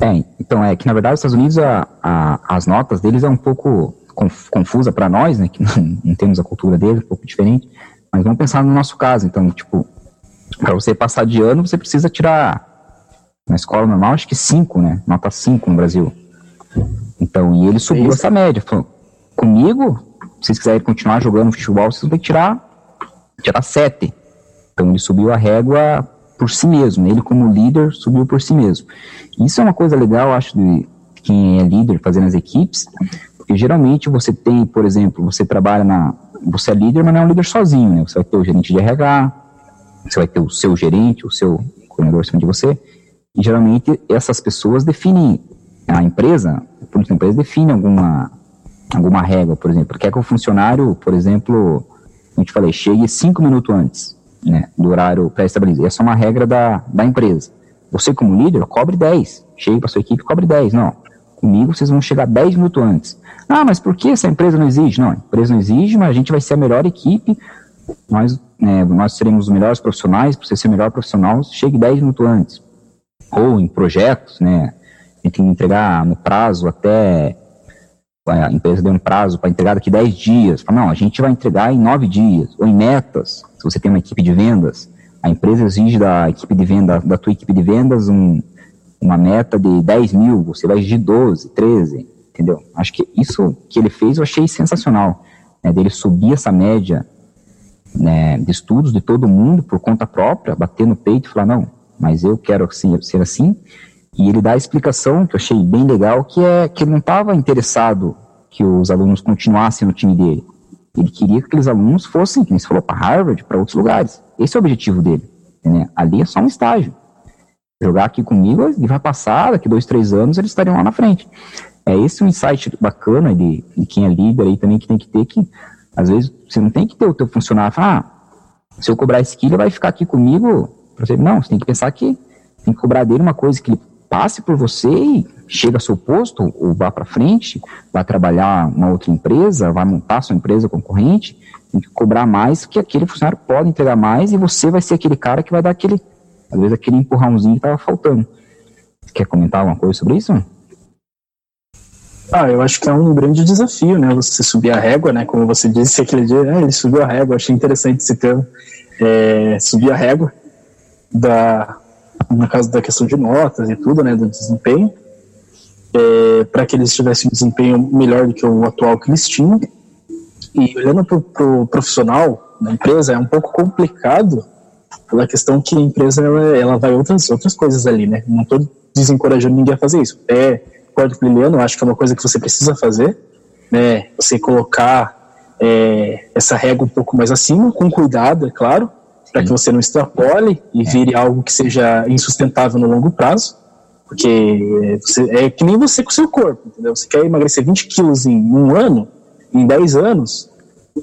é, então é que na verdade os Estados Unidos a, a, as notas deles é um pouco confusa para nós, né, que não, não, temos a cultura deles, um pouco diferente. Mas vamos pensar no nosso caso, então, tipo, para você passar de ano, você precisa tirar na escola normal, acho que 5, né? Nota 5 no Brasil. Então, e ele subiu essa média. Falou, comigo, se vocês quiserem continuar jogando futebol, vocês vão ter que tirar, tirar 7. Então ele subiu a régua por si mesmo. Ele, como líder, subiu por si mesmo. Isso é uma coisa legal, acho, de, quem é líder fazendo as equipes, porque geralmente você tem, por exemplo, você trabalha na, você é líder, mas não é um líder sozinho, né? Você vai ter o gerente de RH, você vai ter o seu gerente, o seu coordenador acima de você, e geralmente essas pessoas definem a empresa, a política da empresa define alguma alguma regra, por exemplo, quer que o funcionário, por exemplo, como eu te falei, chegue cinco minutos antes né, do horário pré-estabelecido. Essa é uma regra da, da empresa. Você, como líder, cobre 10. Chegue para sua equipe cobre 10. Não. Comigo, vocês vão chegar 10 minutos antes. Ah, mas por que essa empresa não exige? Não, a empresa não exige, mas a gente vai ser a melhor equipe. Nós, é, nós seremos os melhores profissionais. Para você ser o melhor profissional, chegue 10 minutos antes. Ou em projetos, né? Tem que entregar no prazo até a empresa deu um prazo para entregar daqui 10 dias. Fala, não, a gente vai entregar em 9 dias. Ou em metas, se você tem uma equipe de vendas, a empresa exige da equipe de venda, da tua equipe de vendas um, uma meta de 10 mil, você vai exigir 12, 13, entendeu? Acho que isso que ele fez eu achei sensacional, né, dele subir essa média né, de estudos de todo mundo por conta própria, bater no peito e falar, não, mas eu quero ser assim, e ele dá a explicação, que eu achei bem legal, que é que ele não estava interessado que os alunos continuassem no time dele. Ele queria que aqueles alunos fossem, como você falou, para Harvard, para outros lugares. Esse é o objetivo dele. Né? Ali é só um estágio. Jogar aqui comigo, ele vai passar, daqui dois, três anos eles estariam lá na frente. É esse um insight bacana de, de quem é líder aí também que tem que ter que, às vezes, você não tem que ter o teu funcionário, ah, se eu cobrar esse ele vai ficar aqui comigo. Não, você tem que pensar que tem que cobrar dele uma coisa que ele passe por você e chega ao seu posto, ou vá para frente, vai trabalhar uma outra empresa, vai montar sua empresa concorrente, tem que cobrar mais, que aquele funcionário pode entregar mais e você vai ser aquele cara que vai dar aquele, às vezes, aquele empurrãozinho que estava faltando. Quer comentar alguma coisa sobre isso? Ah, eu acho que é um grande desafio, né? Você subir a régua, né? Como você disse aquele dia, né? ele subiu a régua, achei interessante esse termo. É, subir a régua da, no caso da questão de notas e tudo, né, do desempenho, é, para que eles tivessem um desempenho melhor do que o atual que eles tinham. E olhando para o pro profissional da empresa, é um pouco complicado pela questão que a empresa ela, ela vai outras, outras coisas ali, né? Não estou desencorajando ninguém a fazer isso. É, concordo com o Liliano, acho que é uma coisa que você precisa fazer, né? Você colocar é, essa régua um pouco mais acima, com cuidado, é claro, para que você não extrapole e vire algo que seja insustentável no longo prazo, porque você, é que nem você com o seu corpo, entendeu? Você quer emagrecer 20 quilos em um ano, em 10 anos,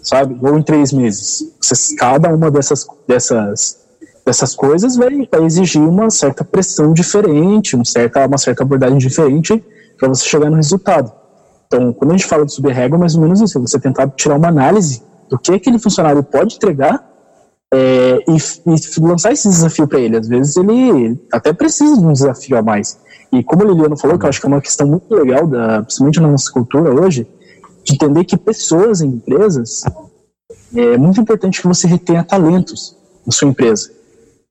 sabe? Ou em 3 meses. Você, cada uma dessas, dessas, dessas coisas vai, vai exigir uma certa pressão diferente, um certa, uma certa abordagem diferente para você chegar no resultado. Então, quando a gente fala de subir régua, é mais ou menos isso, você tentar tirar uma análise do que aquele funcionário pode entregar é, e, e, lançar esse desafio para ele. Às vezes ele até precisa de um desafio a mais. E como o Liliano falou, que eu acho que é uma questão muito legal, da, principalmente na nossa cultura hoje, de entender que pessoas em empresas é muito importante que você retenha talentos na sua empresa.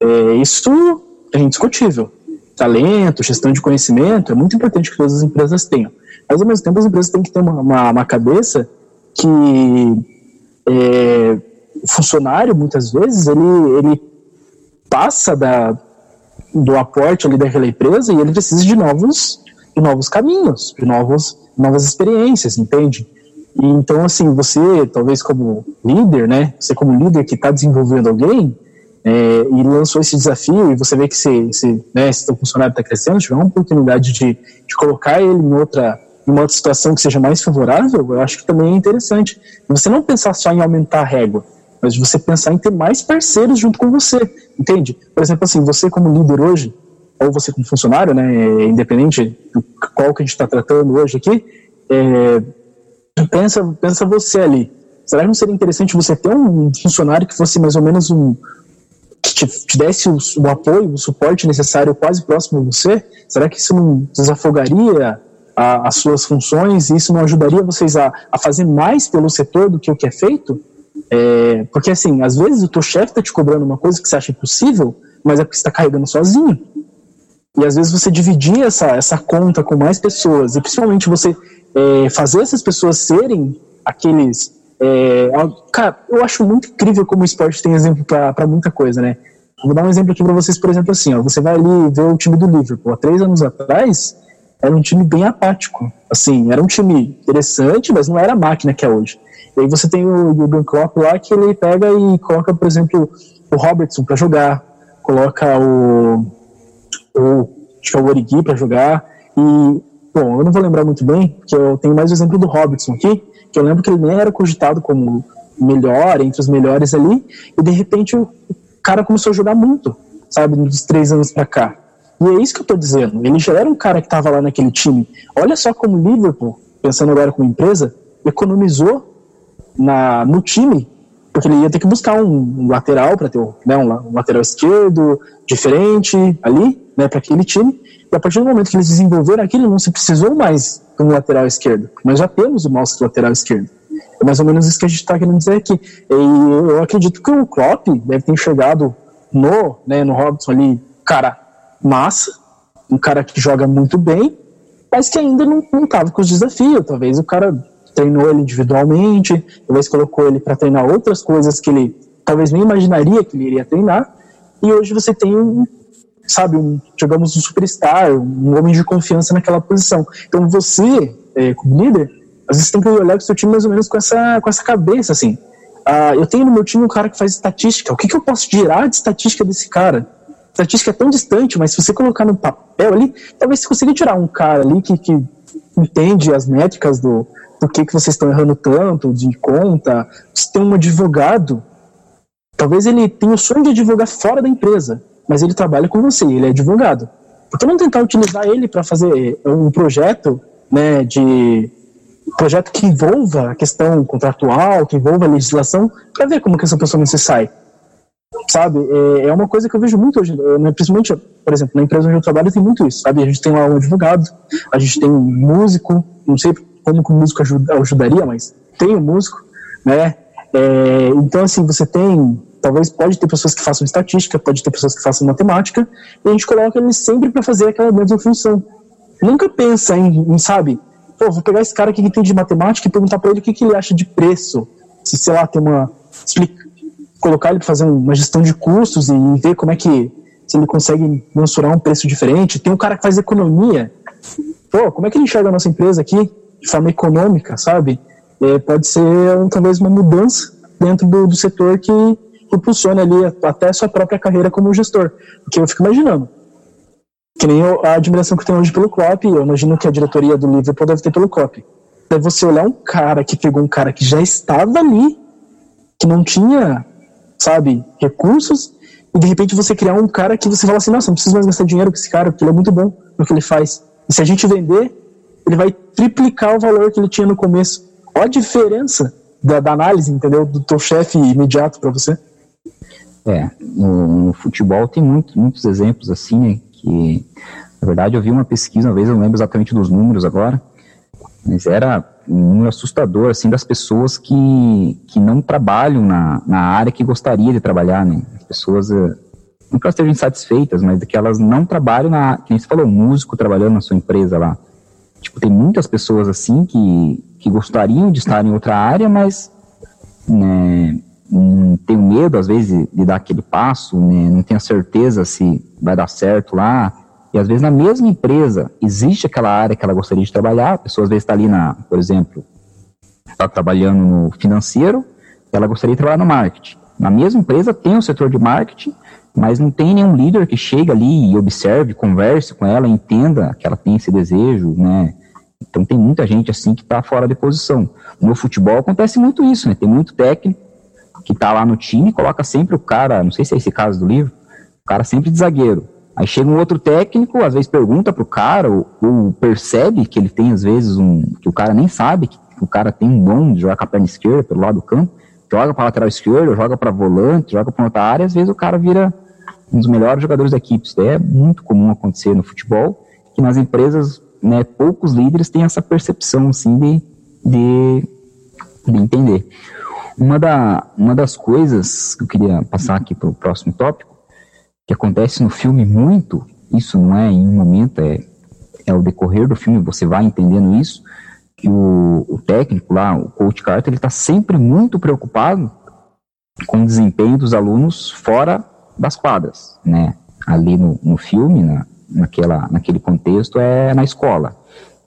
É, isso é indiscutível. Talento, gestão de conhecimento, é muito importante que todas as empresas tenham. Mas ao mesmo tempo as empresas têm que ter uma, uma, uma cabeça que é, funcionário, muitas vezes, ele, ele passa da, do aporte ali daquela empresa e ele precisa de novos, de novos caminhos, de novos, novas experiências, entende? E, então, assim, você, talvez como líder, né, você como líder que está desenvolvendo alguém, é, e lançou esse desafio, e você vê que se, se, né, se o funcionário está crescendo, tiver uma oportunidade de, de colocar ele em outra, uma outra situação que seja mais favorável, eu acho que também é interessante. Você não pensar só em aumentar a régua, mas de você pensar em ter mais parceiros junto com você, entende? Por exemplo, assim, você como líder hoje, ou você como funcionário, né, é, independente do qual que a gente está tratando hoje aqui, é, pensa, pensa você ali. Será que não seria interessante você ter um funcionário que fosse mais ou menos um que te, te desse o, o, apoio, o suporte necessário quase próximo a você? Será que isso não desafogaria a, as suas funções e isso não ajudaria vocês a, a fazer mais pelo setor do que o que é feito? É, porque assim, às vezes o teu chefe está te cobrando uma coisa que você acha impossível, mas é porque você está carregando sozinho. E às vezes você dividir essa, essa conta com mais pessoas, e principalmente você é, fazer essas pessoas serem aqueles. É, cara, eu acho muito incrível como o esporte tem exemplo para muita coisa, né? Vou dar um exemplo aqui para vocês, por exemplo, assim, ó, você vai ali ver o time do Liverpool. Há três anos atrás, era um time bem apático. Assim, era um time interessante, mas não era a máquina que é hoje. E aí você tem o Jurgen Klopp lá que ele pega e coloca, por exemplo, o Robertson para jogar, coloca o, o é o Origi para jogar e bom, eu não vou lembrar muito bem, porque eu tenho mais o exemplo do Robertson aqui, que eu lembro que ele nem era cogitado como melhor, entre os melhores ali, e de repente o cara começou a jogar muito, sabe, nos três anos para cá. E é isso que eu tô dizendo. Ele já era um cara que estava lá naquele time. Olha só como o Liverpool, pensando agora como empresa, economizou na, no time, porque ele ia ter que buscar um, lateral para ter né, um, um, lateral esquerdo diferente ali, né, para aquele time. E a partir do momento que eles desenvolveram aquilo, não se precisou mais de um lateral esquerdo. Mas já temos o nosso lateral esquerdo. É mais ou menos isso que a gente está querendo dizer aqui. E eu acredito que o Klopp deve ter enxergado no, né, no Robson ali, cara massa, um cara que joga muito bem, mas que ainda não estava com os desafios. Talvez o cara treinou ele individualmente, talvez colocou ele para treinar outras coisas que ele talvez nem imaginaria que ele iria treinar. E hoje você tem um, sabe, um, digamos, um superstar, um homem de confiança naquela posição. Então você, é, como líder, às vezes tem que olhar o seu time mais ou menos com essa, com essa cabeça, assim. Ah, eu tenho no meu time um cara que faz estatística. O que, que eu posso tirar de estatística desse cara? estatística é tão distante, mas se você colocar no papel ali, talvez você consiga tirar um cara ali que, que entende as métricas do, do que, que vocês estão errando tanto, de conta. Se tem um advogado, talvez ele tenha o sonho de advogar fora da empresa, mas ele trabalha com você, ele é advogado. Por que não tentar utilizar ele para fazer um projeto né, de projeto que envolva a questão contratual, que envolva a legislação, para ver como que essa pessoa não se sai sabe? É, é uma coisa que eu vejo muito hoje, né? principalmente, por exemplo, na empresa onde eu trabalho tem muito isso, sabe? A gente tem lá um advogado, a gente tem um músico, não sei como que o músico ajuda, ajudaria, mas tem um músico, né? É, então, assim, você tem, talvez pode ter pessoas que façam estatística, pode ter pessoas que façam matemática, e a gente coloca eles sempre para fazer aquela mesma função. Nunca pensa em, em, sabe, pô, vou pegar esse cara aqui que tem de matemática e perguntar para ele o que, que ele acha de preço, se, sei lá, tem uma, explica, colocar ele para fazer uma gestão de custos e ver como é que se ele consegue mensurar um preço diferente. Tem um cara que faz economia. Pô, como é que ele enxerga a nossa empresa aqui de forma econômica, sabe? É, pode ser talvez uma mudança dentro do, do setor que impulsione ali até sua própria carreira como gestor. Porque eu fico imaginando, que nem a admiração que eu tenho hoje pelo Klopp, eu imagino que a diretoria do Liverpool deve ter pelo Klopp. É você olhar um cara que pegou um cara que já estava ali, que não tinha sabe, recursos, e de repente você criar um cara que você fala assim, nossa, não preciso mais gastar dinheiro com esse cara, porque ele é muito bom no que ele faz. E se a gente vender, ele vai triplicar o valor que ele tinha no começo. Olha a diferença da, da análise, entendeu? Do teu chefe imediato para você. É, no, no, futebol tem muito, muitos exemplos assim, né, que na verdade eu vi uma pesquisa uma vez, eu não lembro exatamente dos números agora, mas era um assustador, assim, das pessoas que, que não trabalham na, na área que gostaria de trabalhar, né? As pessoas, uh, não que elas estejam insatisfeitas, mas que elas não trabalham na, que você falou, músico trabalhando na sua empresa lá. Tipo, tem muitas pessoas, assim, que, que gostariam de estar em outra área, mas, né, não tem medo, às vezes, de dar aquele passo, né? Não tem a certeza se vai dar certo lá, e às vezes na mesma empresa existe aquela área que ela gostaria de trabalhar, a pessoa às vezes está ali na, por exemplo, está trabalhando no financeiro, ela gostaria de trabalhar no marketing. Na mesma empresa tem o um setor de marketing, mas não tem nenhum líder que chega ali e observe, converse com ela, entenda que ela tem esse desejo, né? Então tem muita gente assim que está fora de posição. No futebol acontece muito isso, né? Tem muito técnico que está lá no time, coloca sempre o cara, não sei se é esse caso do livro, o cara sempre de zagueiro. Aí chega um outro técnico, às vezes pergunta pro cara, ou, ou, percebe que ele tem, às vezes, um. que o cara nem sabe que, o cara tem um dom de jogar com a perna esquerda pelo lado do campo, joga para lateral esquerdo, joga para volante, joga para outra área, às vezes o cara vira um dos melhores jogadores da equipe. Isso é muito comum acontecer no futebol, que nas empresas, né, poucos líderes têm essa percepção, assim, de, de, de entender. Uma, da, uma das coisas que eu queria passar aqui para o próximo tópico que acontece no filme muito, isso não é em um momento, é, é o decorrer do filme, você vai entendendo isso, que o, o técnico lá, o coach Carter, ele está sempre muito preocupado com o desempenho dos alunos fora das quadras, né? Ali no, no filme, na, naquela, naquele contexto é na escola,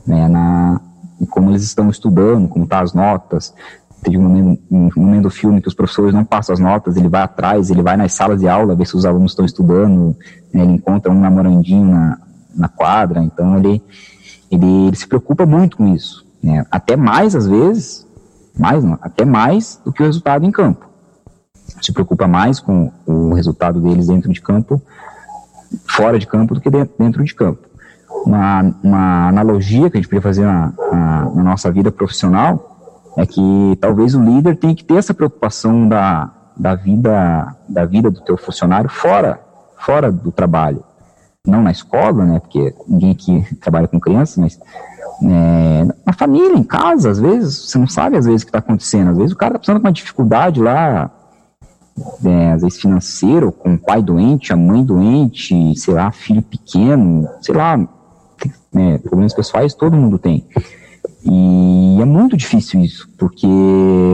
né, na, como eles estão estudando, como estão tá as notas. Teve um momento, um momento do filme que os professores não passam as notas, ele vai atrás, ele vai nas salas de aula ver se os alunos estão estudando, né, ele encontra um namorandinho na, na quadra, então ele, ele, ele se preocupa muito com isso, né, até mais às vezes, mais não, até mais do que o resultado em campo. Se preocupa mais com o resultado deles dentro de campo, fora de campo, do que dentro de campo uma, uma analogia que a gente podia fazer na, na, na, nossa vida profissional é que talvez o líder tenha que ter essa preocupação da, da vida da vida do teu funcionário fora fora do trabalho não na escola né porque ninguém aqui trabalha com crianças mas é, na família em casa às vezes você não sabe às vezes o que está acontecendo às vezes o cara está passando com uma dificuldade lá é, às vezes financeiro, com o pai doente, a mãe doente, sei lá, filho pequeno, sei lá, né, problemas pessoais todo mundo tem. E é muito difícil isso, porque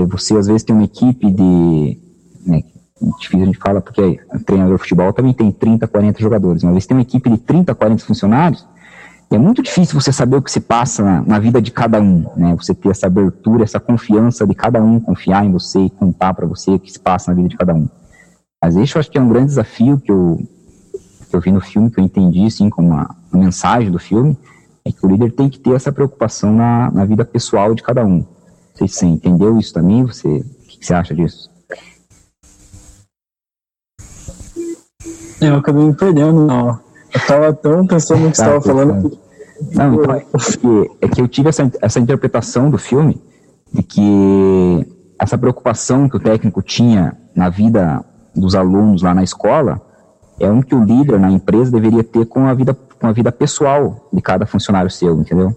você às vezes tem uma equipe de. Né, difícil a gente fala, porque treinador de futebol também tem 30, 40 jogadores, mas vezes tem uma equipe de 30, 40 funcionários. É muito difícil você saber o que se passa na, na vida de cada um, né? Você ter essa abertura, essa confiança de cada um, confiar em você e contar para você o que se passa na vida de cada um. Mas isso eu acho que é um grande desafio que eu, que eu vi no filme, que eu entendi, assim, como uma, uma mensagem do filme, é que o líder tem que ter essa preocupação na, na vida pessoal de cada um. Você, você entendeu isso também? Você, o que, que você acha disso? Eu acabei me perdendo, não. Eu estava tão pensando no que você estava tá, falando. Não, então, é, que, é que eu tive essa, essa interpretação do filme de que essa preocupação que o técnico tinha na vida dos alunos lá na escola é um que o líder na empresa deveria ter com a vida, com a vida pessoal de cada funcionário seu, entendeu?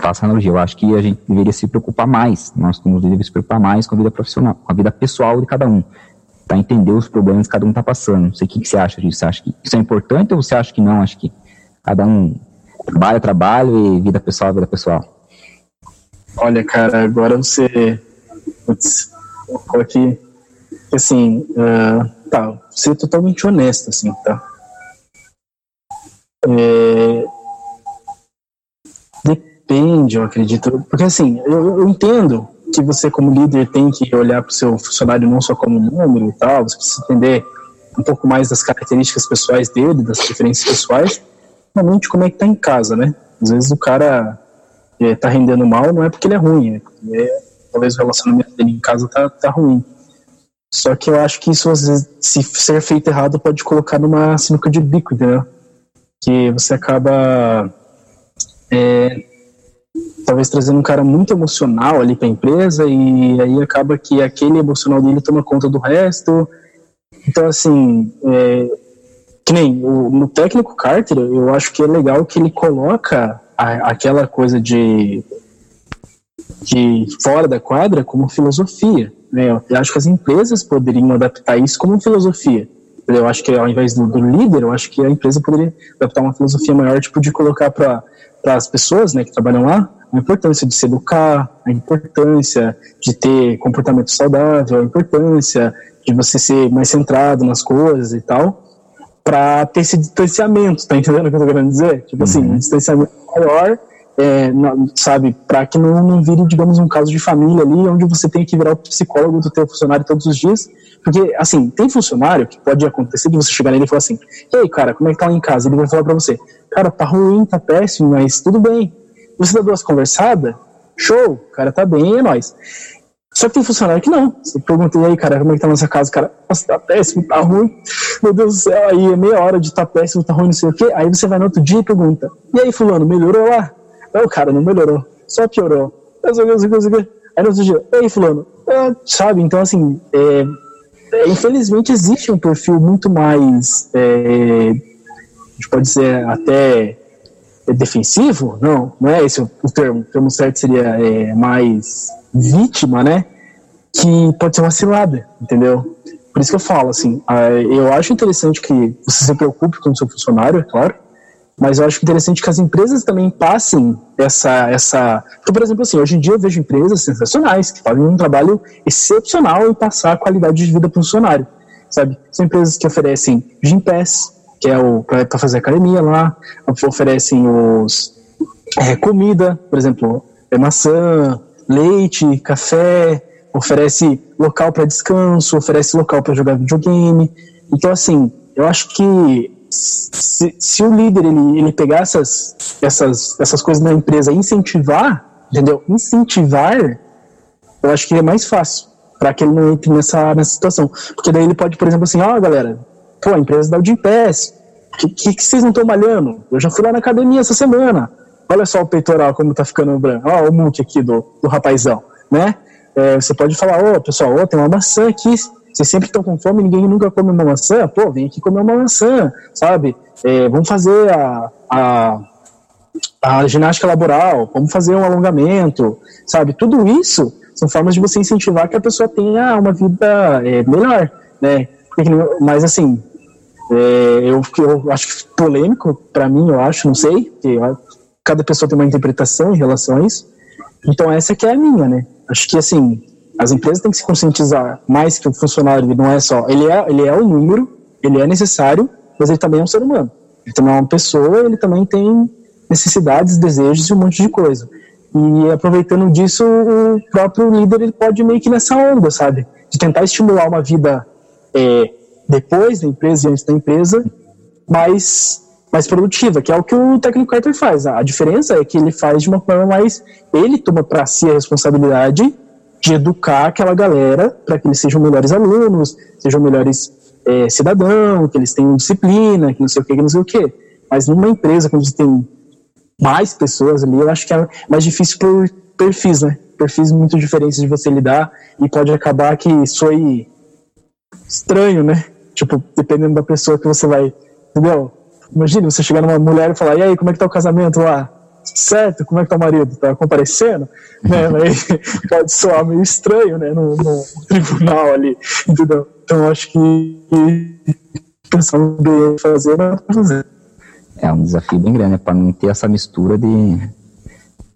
Faço analogia, eu acho que a gente deveria se preocupar mais, nós como líderes se preocupar mais com a vida profissional, com a vida pessoal de cada um, para entender os problemas que cada um está passando. Não sei o que, que você acha disso, você acha que isso é importante ou você acha que não? Acho que cada um trabalha, trabalho e vida pessoal, vida pessoal. Olha, cara, agora você. Putz, aqui. Assim, uh, tá, ser totalmente honesto, assim, tá? É, depende, eu acredito. Porque, assim, eu, eu, entendo que você, como líder, tem que olhar para o seu funcionário não só como número e tal, você precisa entender um pouco mais das características pessoais dele, das preferências pessoais, realmente como é que tá em casa, né? Às vezes o cara é, tá rendendo mal, não é porque ele é ruim, é porque é, talvez o relacionamento dele em casa tá, tá ruim. Só que eu acho que isso, às vezes, se ser feito errado, pode colocar numa sinuca de bico, entendeu? Que você acaba é, talvez trazendo um cara muito emocional ali para a empresa e aí acaba que aquele emocional dele toma conta do resto. Então, assim, é, que nem o, no técnico Carter, eu acho que é legal que ele coloca a, aquela coisa de, de fora da quadra como filosofia. Né? Eu acho que as empresas poderiam adaptar isso como filosofia. Eu acho que ao invés do, do líder, eu acho que a empresa poderia adaptar uma filosofia maior, tipo, de colocar para as pessoas né, que trabalham lá a importância de se educar, a importância de ter comportamento saudável, a importância de você ser mais centrado nas coisas e tal, para ter esse distanciamento, tá entendendo o que eu tô querendo dizer? Tipo assim, uhum. assim, um distanciamento maior é, sabe, para que não, não vire, digamos, um caso de família ali, onde você tem que virar o psicólogo do teu funcionário todos os dias, porque, assim, tem funcionário que pode acontecer de você chegar nele e falar assim, ei, cara, como é que tá lá em casa? Ele vai falar para você, cara, tá ruim, tá péssimo, mas tudo bem. Você dá duas conversadas, show, cara, tá bem, é nóis. Só que tem funcionário que não. Você pergunta, aí, cara, como é que tá nossa casa? Cara, nossa, tá péssimo, tá ruim. Meu Deus do céu, aí é meia hora de tá péssimo, tá ruim, não sei o quê. Aí você vai no outro dia e pergunta, e aí, fulano, melhorou lá? Não, cara, não melhorou, só piorou. Aí no outro dia, ei, fulano, é, sabe? Então, assim, é, é, infelizmente existe um perfil muito mais, é, a gente pode dizer até defensivo, não, não é esse o, o termo, o termo certo seria é, mais vítima, né? Que pode ser uma cilada, entendeu? Por isso que eu falo, assim, eu acho interessante que você se preocupe com o seu funcionário, é claro, mas eu acho interessante que as empresas também passem essa. essa porque, por exemplo, assim, hoje em dia eu vejo empresas sensacionais que fazem um trabalho excepcional em passar a qualidade de vida para o funcionário. Sabe? São empresas que oferecem Gympass, que é o para fazer academia lá, oferecem os é, comida, por exemplo, é maçã, leite, café, oferece local para descanso, oferece local para jogar videogame. Então, assim, eu acho que se, se o líder ele, ele pegar essas, essas, essas coisas na empresa e incentivar, entendeu? Incentivar, eu acho que é mais fácil para que ele não entre nessa, nessa situação. Porque daí ele pode, por exemplo, assim, ó, oh, galera, pô, a empresa dá o Gympass, o que, que, que, vocês não estão malhando? Eu já fui lá na academia essa semana. Olha só o peitoral como tá ficando branco. Ó, o muque aqui do, do rapazão, né? É, você pode falar, ô, oh, pessoal, oh, tem uma maçã aqui. Vocês sempre estão com fome, ninguém nunca come uma maçã. Pô, vem aqui comer uma maçã, sabe? É, vamos fazer a, a, a ginástica laboral, vamos fazer um alongamento, sabe? Tudo isso são formas de você incentivar que a pessoa tenha uma vida é, melhor, né? Mas assim, é, eu, eu acho polêmico para mim, eu acho, não sei, porque cada pessoa tem uma interpretação em relação a isso. Então essa que é a minha, né? Acho que assim, as empresas têm que se conscientizar mais que o funcionário não é só, ele é, ele é um número, ele é necessário, mas ele também é um ser humano. Ele também é uma pessoa, ele também tem necessidades, desejos e um monte de coisa. E aproveitando disso, o próprio líder ele pode meio que nessa onda, sabe? De tentar estimular uma vida é, depois da empresa e antes da empresa, mais, mais produtiva, que é o que o técnico writer faz. A diferença é que ele faz de uma forma mais. Ele toma para si a responsabilidade de educar aquela galera para que eles sejam melhores alunos, sejam melhores é, cidadãos, que eles tenham disciplina, que não sei o que, que não sei o que. Mas numa empresa, quando você tem mais pessoas ali, eu acho que é mais difícil por perfis, né? Perfis muito diferentes de você lidar e pode acabar que soe estranho, né? Tipo, dependendo da pessoa que você vai, entendeu? Imagina você chegar numa mulher e falar, e aí, como é que tá o casamento lá? Certo? Como é que tá o marido? Tá comparecendo? né? Pode soar meio estranho, né? No, no tribunal ali, entendeu? Então acho que pensando bem fazer, não fazer é um desafio bem grande, né, para não ter essa mistura de.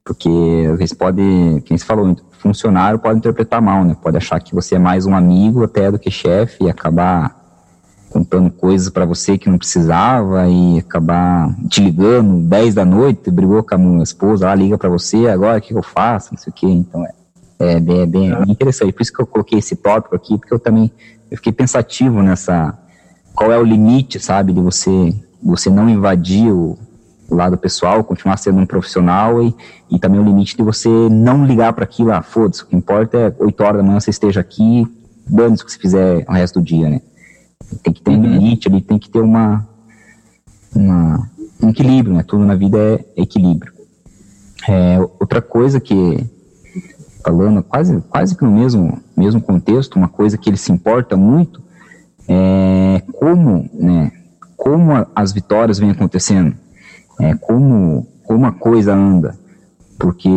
Porque às vezes pode, quem se falou, funcionário pode interpretar mal, né? Pode achar que você é mais um amigo até do que chefe e acabar comprando coisas para você que não precisava e acabar te ligando 10 da noite, brigou com a esposa lá, liga para você, agora o que eu faço, não sei o que. Então é, é, bem, é bem, interessante. Por isso que eu coloquei esse tópico aqui, porque eu também eu fiquei pensativo nessa. Qual é o limite, sabe, de você você não invadir o, o lado pessoal, continuar sendo um profissional e, e também o limite de você não ligar para aquilo, ah, foda-se, o que importa é 8 horas da manhã você esteja aqui, dane-se o que você fizer o resto do dia, né? Tem que ter um limite ali, tem que ter uma, uma, um equilíbrio, né? Tudo na vida é equilíbrio. É, outra coisa que, falando quase, quase que no mesmo, mesmo contexto, uma coisa que ele se importa muito é como, né, como a, as vitórias vêm acontecendo, é, como, como a coisa anda. Porque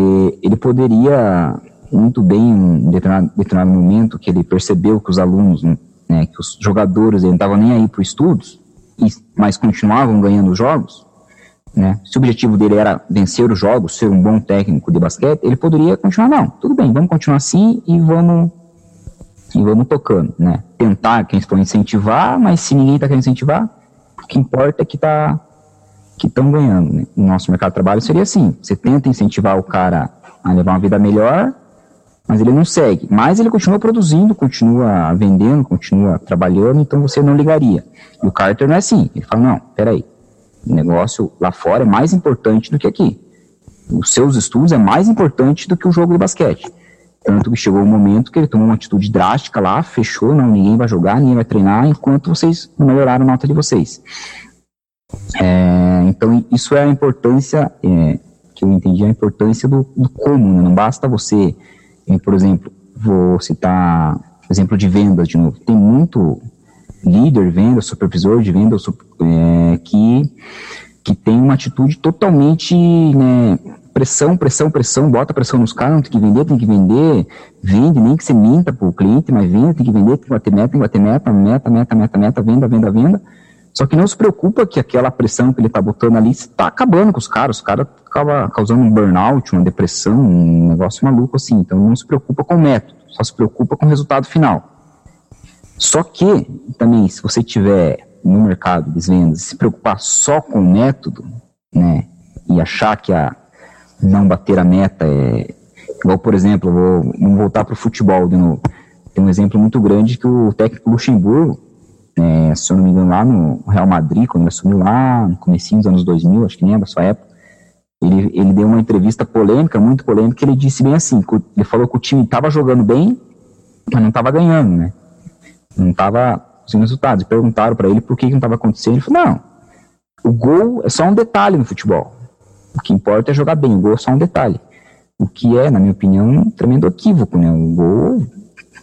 ele poderia muito bem, em determinado, determinado momento, que ele percebeu que os alunos, né, que os jogadores não estavam nem aí para estudos, e, mas continuavam ganhando jogos, né? Se o objetivo dele era vencer os jogos, ser um bom técnico de basquete, ele poderia continuar, não, tudo bem, vamos continuar assim e vamos e vamos tocando, né? Tentar, quem se incentivar, mas se ninguém está querendo incentivar, o que importa é que tá que estão ganhando. Né? No nosso mercado de trabalho seria assim: você tenta incentivar o cara a levar uma vida melhor, mas ele não segue. Mas ele continua produzindo, continua vendendo, continua trabalhando, então você não ligaria. E o Carter não é assim. Ele fala: não, peraí, o negócio lá fora é mais importante do que aqui. Os seus estudos é mais importante do que o jogo de basquete. Tanto que chegou o um momento que ele tomou uma atitude drástica lá, fechou, não, ninguém vai jogar, ninguém vai treinar, enquanto vocês melhoraram a nota de vocês. É, então, isso é a importância, é, que eu entendi, a importância do, do como, né? não basta você, por exemplo, vou citar exemplo de vendas de novo, tem muito líder venda, supervisor de venda, é, que, que tem uma atitude totalmente né, pressão, pressão, pressão, bota pressão nos caras, tem que vender, tem que vender, vende, nem que você minta pro cliente, mas vende, tem que vender, tem que bater meta, tem que bater meta, meta, meta, meta, meta, venda, venda, venda. Só que não se preocupa que aquela pressão que ele tá botando ali está acabando com os caras, os caras acabam causando um burnout, uma depressão, um negócio maluco assim. Então não se preocupa com o método, só se preocupa com o resultado final. Só que, também, se você tiver no mercado de vendas se preocupar só com o método, né, e achar que a não bater a meta é igual, por exemplo, vou, vamos voltar para o futebol de novo. Tem um exemplo muito grande que o técnico Luxemburgo, é, se eu não me engano, lá no Real Madrid, quando ele assumiu lá, no começo dos anos 2000, acho que nem da sua época, ele, ele deu uma entrevista polêmica, muito polêmica, ele disse bem assim, ele falou que o time estava jogando bem, mas não estava ganhando, né? Não estava conseguindo resultados. Perguntaram para ele por que, que não estava acontecendo. Ele falou, não, o gol é só um detalhe no futebol. O que importa é jogar bem, o gol é só um detalhe. O que é, na minha opinião, um tremendo equívoco, né? O gol,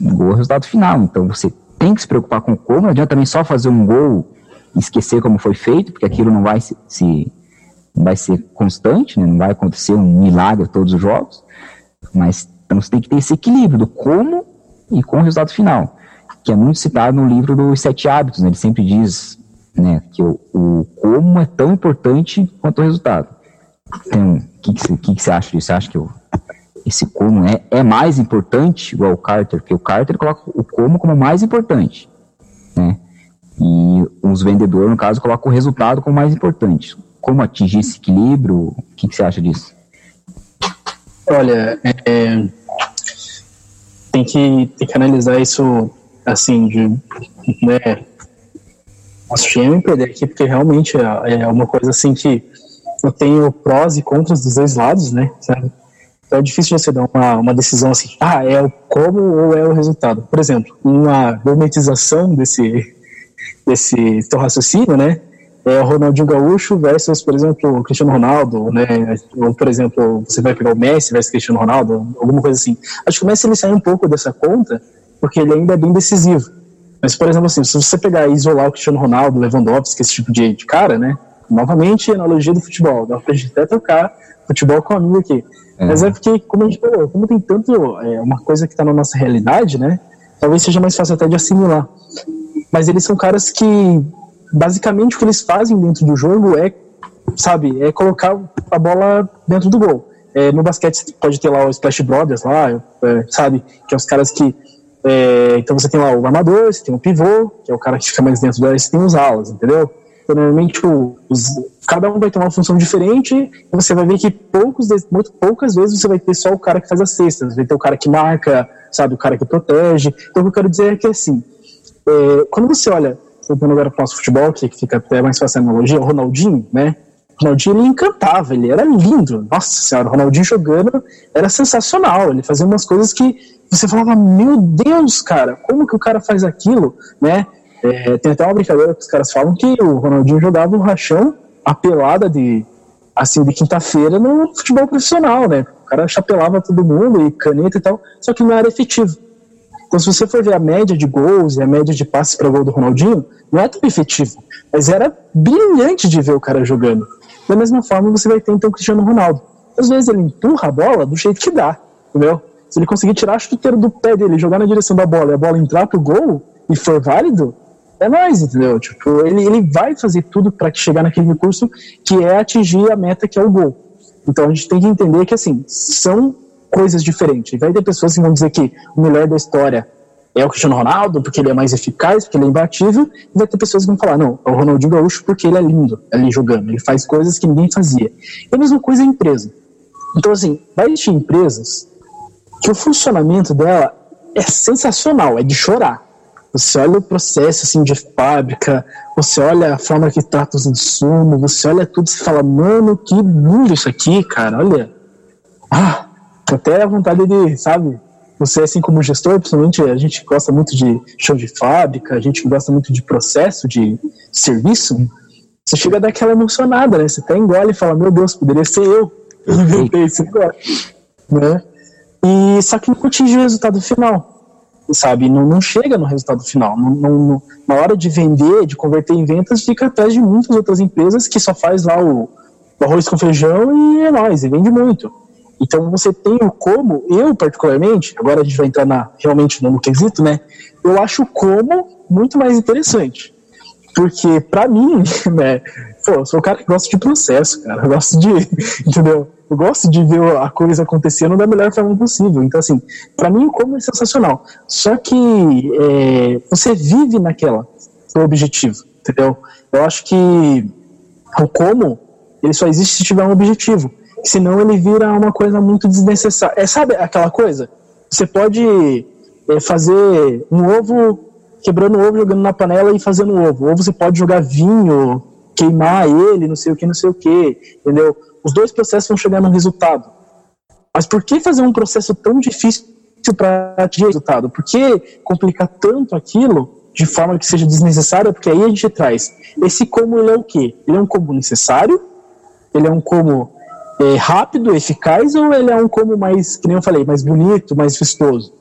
o gol é o resultado final. Então você tem que se preocupar com como, não adianta também só fazer um gol e esquecer como foi feito, porque aquilo não vai se, se não vai ser constante, né? não vai acontecer um milagre todos os jogos, mas então você tem que ter esse equilíbrio do como e com o resultado final, que é muito citado no livro dos Sete Hábitos, né? ele sempre diz né, que o, o, como é tão importante quanto o resultado. Então, o que, que, você acha disso? Você acha que o, esse como é, é mais importante, igual o Carter, porque o Carter coloca o como como mais importante, né? E os vendedores, no caso, colocam o resultado como mais importante como atingir esse equilíbrio? O que, que você acha disso? Olha, é, tem, que, tem que analisar isso assim, de, né, tinha me perder aqui, porque realmente é, é, uma coisa assim que eu tenho prós e contras dos dois lados, né? Então é difícil você dar uma, uma decisão assim, ah, é o como ou é o resultado. Por exemplo, uma gourmetização desse, desse teu raciocínio, né, é, o Ronaldinho Gaúcho versus, por exemplo, o Cristiano Ronaldo, né? Ou, por exemplo, você vai pegar o Messi versus Cristiano Ronaldo, alguma coisa assim. Acho que o Messi ele sai um pouco dessa conta, porque ele ainda é bem decisivo. Mas, por exemplo, assim, se você pegar e isolar o Cristiano Ronaldo, Lewandowski, esse tipo de, de cara, né? Novamente, analogia do futebol. Dá pra gente até trocar futebol com amigo aqui. É. Mas é porque, como a gente falou, como tem tanto é, uma coisa que está na nossa realidade, né? Talvez seja mais fácil até de assimilar. Mas eles são caras que basicamente o que eles fazem dentro do jogo é, sabe, é colocar a bola dentro do gol. É, no basquete pode ter lá o Splash Brothers lá, é, sabe, que é os caras que é, então você tem lá o armador, você tem o pivô, que é o cara que fica mais dentro da área, você tem os alas, entendeu? Normalmente os, cada um vai ter uma função diferente você vai ver que poucos, muito poucas vezes você vai ter só o cara que faz as cestas, vai ter o cara que marca, sabe, o cara que protege. Então o que eu quero dizer é que assim, é, quando você olha voltando agora para o nosso futebol, que fica até mais fácil a analogia, o Ronaldinho, né? O Ronaldinho ele encantava, ele era lindo. Nossa senhora, o Ronaldinho jogando era sensacional. Ele fazia umas coisas que você falava, meu Deus, cara, como que o cara faz aquilo, né? É, tem até uma brincadeira que os caras falam que o Ronaldinho jogava um rachão, a pelada de, assim, de quinta-feira no futebol profissional, né? O cara chapelava todo mundo e caneta e tal, só que não era efetivo. Então, se você for ver a média de gols e a média de passes para gol do Ronaldinho, não é tão efetivo, mas era brilhante de ver o cara jogando. Da mesma forma, você vai ter então o Cristiano Ronaldo. Às vezes ele empurra a bola do jeito que dá, entendeu? Se ele conseguir tirar a chuteira do pé dele, jogar na direção da bola e a bola entrar pro gol e for válido, é mais, entendeu? Tipo, ele, ele vai fazer tudo para chegar naquele recurso que é atingir a meta que é o gol. Então a gente tem que entender que assim, são coisas diferentes. Vai ter pessoas que vão dizer que o melhor da história é o Cristiano Ronaldo, porque ele é mais eficaz, porque ele é imbatível, e vai ter pessoas que vão falar, não, é o Ronaldinho Gaúcho porque ele é lindo ali jogando, ele faz coisas que ninguém fazia. E a mesma coisa é a empresa. Então, assim, vai existir empresas que o funcionamento dela é sensacional, é de chorar. Você olha o processo assim, de fábrica, você olha a forma que trata os insumos, você olha tudo e fala, mano, que lindo isso aqui, cara, olha. Ah, até a vontade de, sabe, você assim como gestor, principalmente a gente gosta muito de show de fábrica, a gente gosta muito de processo, de serviço, você chega a dar aquela emocionada, né? Você até engole e fala, meu Deus, poderia ser eu. Eu inventei esse negócio. Né? E só que não atinge o resultado final. Sabe? Não, não chega no resultado final. Não, não, na hora de vender, de converter em vendas, fica atrás de muitas outras empresas que só faz lá o, o arroz com feijão e é nóis, e vende muito. Então você tem o como, eu particularmente, agora a gente vai entrar na, realmente no quesito, né? Eu acho o como muito mais interessante. Porque, para mim, né, pô, eu sou o cara que gosta de processo, cara. Eu gosto de, entendeu? Eu gosto de ver a coisa acontecendo da melhor forma possível. Então, assim, para mim, como é sensacional. Só que é, você vive naquela, seu objetivo. entendeu? Eu acho que o como, ele só existe se tiver um objetivo. Senão ele vira uma coisa muito desnecessária. É, sabe aquela coisa? Você pode é, fazer um ovo, quebrando o ovo, jogando na panela e fazendo ovo. Ou você pode jogar vinho, queimar ele, não sei o que, não sei o que, entendeu? Os dois processos vão chegar no resultado. Mas por que fazer um processo tão difícil para atingir resultado? Por que complicar tanto aquilo de forma que seja desnecessária? Porque aí a gente traz esse como ele é o quê? Ele é um como necessário? Ele é um como é, rápido, eficaz, ou ele é um como mais, que nem eu falei, mais bonito, mais vistoso?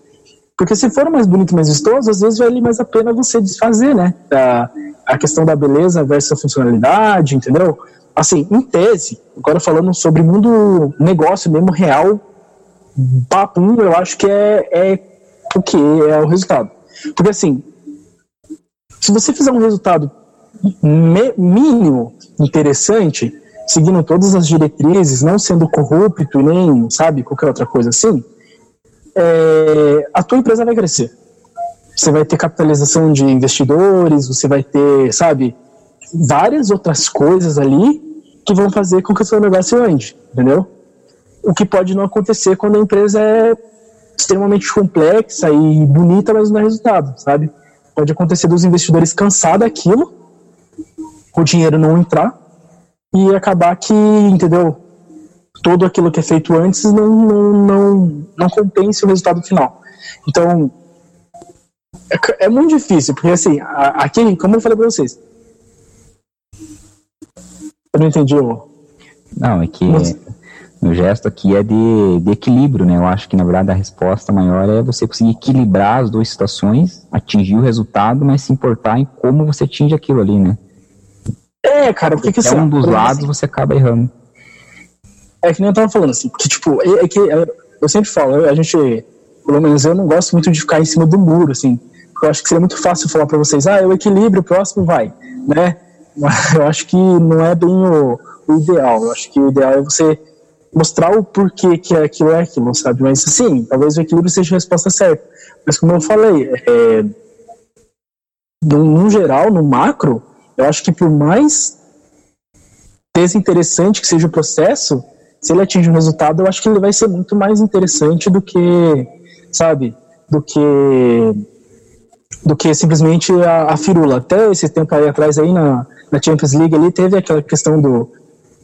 Porque se for mais bonito, mais vistoso, às vezes vale mais a pena você desfazer, né? A, a questão da beleza versus a funcionalidade, entendeu? Assim, em tese, agora falando sobre mundo negócio mesmo real, papum, eu acho que é, é o que é o resultado. Porque assim, se você fizer um resultado mínimo interessante, seguindo todas as diretrizes, não sendo corrupto e nem, sabe, qualquer outra coisa assim, é, a tua empresa vai crescer. Você vai ter capitalização de investidores, você vai ter, sabe, várias outras coisas ali que vão fazer com que o seu negócio ande, entendeu? O que pode não acontecer quando a empresa é extremamente complexa e bonita, mas não dá resultado, sabe? Pode acontecer dos investidores cansar daquilo, o dinheiro não entrar, e acabar que, entendeu? Todo aquilo que é feito antes não, não, não, não compensa o resultado final. Então, é, é muito difícil, porque assim, aqui, como eu falei para vocês, eu não entendi o. Não, é que Mas... o gesto aqui é de, de equilíbrio, né? Eu acho que na verdade a resposta maior é você conseguir equilibrar as duas situações, atingir o resultado, mas se importar em como você atinge aquilo ali, né? É, cara, porque que é um dos lados assim, você acaba errando. É que nem eu tava falando, assim, porque, tipo, é, é que é, eu sempre falo, a gente, pelo menos eu não gosto muito de ficar em cima do muro, assim, eu acho que seria muito fácil falar para vocês, ah, eu equilíbrio, o próximo vai, né? Mas eu acho que não é bem o, o, ideal, eu acho que o ideal é você mostrar o porquê que aquilo é aquilo, sabe? Mas, assim, talvez o equilíbrio seja a resposta certa. Mas, como eu falei, é, no, no geral, no macro, eu acho que por mais desinteressante que seja o processo, se ele atinge um resultado, eu acho que ele vai ser muito mais interessante do que, sabe, do que do que simplesmente a, a firula. Até esse tempo aí atrás aí na, na Champions League ali teve aquela questão do,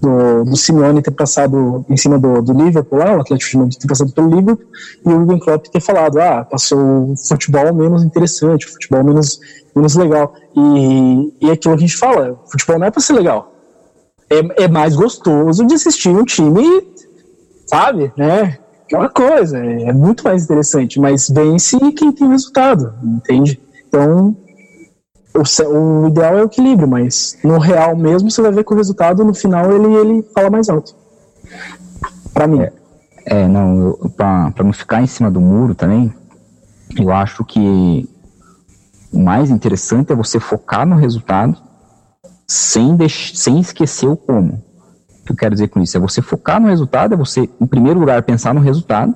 do, do Simeone ter passado em cima do, do Liverpool lá, o Atlético de Madrid ter passado pelo Liverpool, e o Jurgen Klopp ter falado, ah, passou o futebol menos interessante, o futebol menos, menos legal. E, e é aquilo que a gente fala, futebol não é para ser legal. É, é mais gostoso de assistir um time, sabe, né? Aquela coisa, é, é muito mais interessante, mas vence quem tem resultado, entende? Então, o, o, ideal é o equilíbrio, mas no real mesmo você vai ver que o resultado no final ele, ele fala mais alto. Para mim. É, é não, para não ficar em cima do muro também, eu acho que o mais interessante é você focar no resultado sem, sem esquecer o como. O que eu quero dizer com isso? É você focar no resultado, é você, em primeiro lugar, pensar no resultado,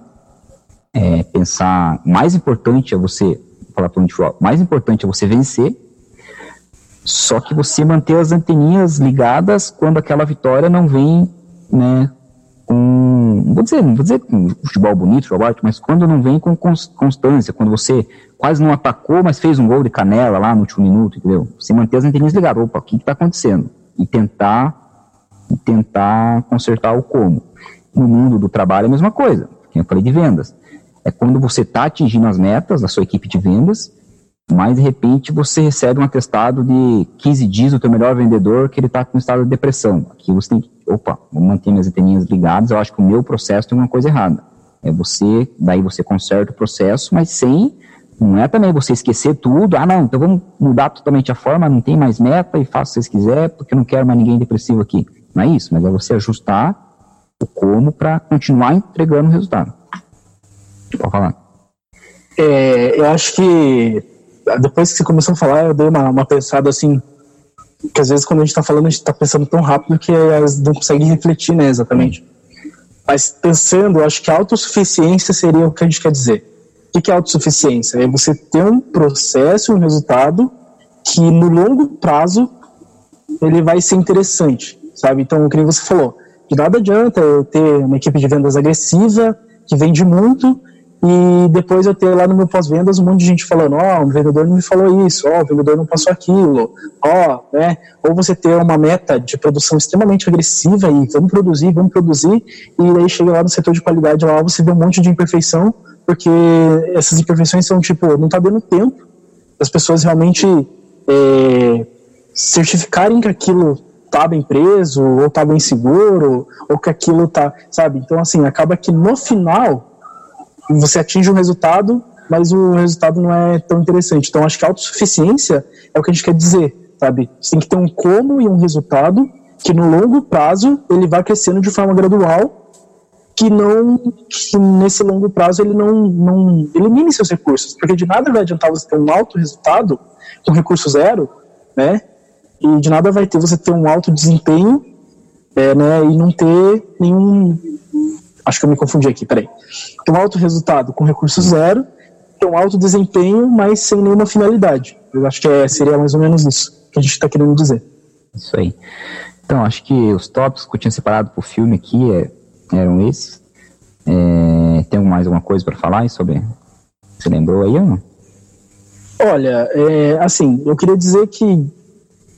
é, pensar, mais importante é você, falar para o mais importante é você vencer, só que você manter as anteninhas ligadas quando aquela vitória não vem, né, com, vou dizer, não vou dizer futebol bonito, futebol mas quando não vem com constância, quando você quase não atacou, mas fez um gol de canela lá no último minuto, entendeu? Você manter as anteninhas ligadas, opa, o que está acontecendo? E tentar, e tentar consertar o como. No mundo do trabalho é a mesma coisa, que eu falei de vendas. É quando você está atingindo as metas da sua equipe de vendas, mas de repente você recebe um atestado de 15 dias do teu melhor vendedor que ele está com estado de depressão. Aqui você tem que, opa, vou manter minhas anteninhas ligadas, eu acho que o meu processo tem uma coisa errada. É você, daí você conserta o processo, mas sem, não é também você esquecer tudo, ah não, então vamos mudar totalmente a forma, não tem mais meta e faça o que vocês quiser, porque eu não quero mais ninguém depressivo aqui. Não é isso, mas é você ajustar o como para continuar entregando o resultado. Pode falar. É, eu acho que depois que você começou a falar, eu dei uma, uma pensada assim, que às vezes quando a gente está falando, a gente está pensando tão rápido que não consegue refletir, né, exatamente. Mas pensando, eu acho que autossuficiência seria o que a gente quer dizer. O que é autossuficiência? É você ter um processo, um resultado que no longo prazo ele vai ser interessante, sabe? Então, o que você falou, de nada adianta eu ter uma equipe de vendas agressiva, que vende muito, e depois eu ter lá no meu pós-vendas um monte de gente falando, ó, oh, o vendedor não me falou isso, ó, oh, o vendedor não passou aquilo, ó, oh, né? Ou você ter uma meta de produção extremamente agressiva e vamos produzir, vamos produzir, e aí chega lá no setor de qualidade lá, você vê um monte de imperfeição, porque essas imperfeições são tipo, não tá dando tempo as pessoas realmente é, certificarem que aquilo tá bem preso, ou tá bem seguro, ou que aquilo tá, sabe? Então, assim, acaba que no final você atinge um resultado, mas o resultado não é tão interessante. Então, acho que autossuficiência é o que a gente quer dizer, sabe? Você tem que ter um como e um resultado que no longo prazo ele vai crescendo de forma gradual, que não que nesse longo prazo ele não, não elimine seus recursos, porque de nada vai adiantar você ter um alto resultado com recurso zero, né? E de nada vai ter você ter um alto desempenho, é, né? E não ter nenhum Acho que eu me confundi aqui, peraí. Tem um alto resultado com recurso zero, tem um alto desempenho, mas sem nenhuma finalidade. Eu acho que é, seria mais ou menos isso que a gente está querendo dizer. Isso aí. Então, acho que os tópicos que eu tinha separado para o filme aqui é, eram esses. É, tem mais alguma coisa para falar sobre? Você lembrou aí ou não? Olha, é, assim, eu queria dizer que,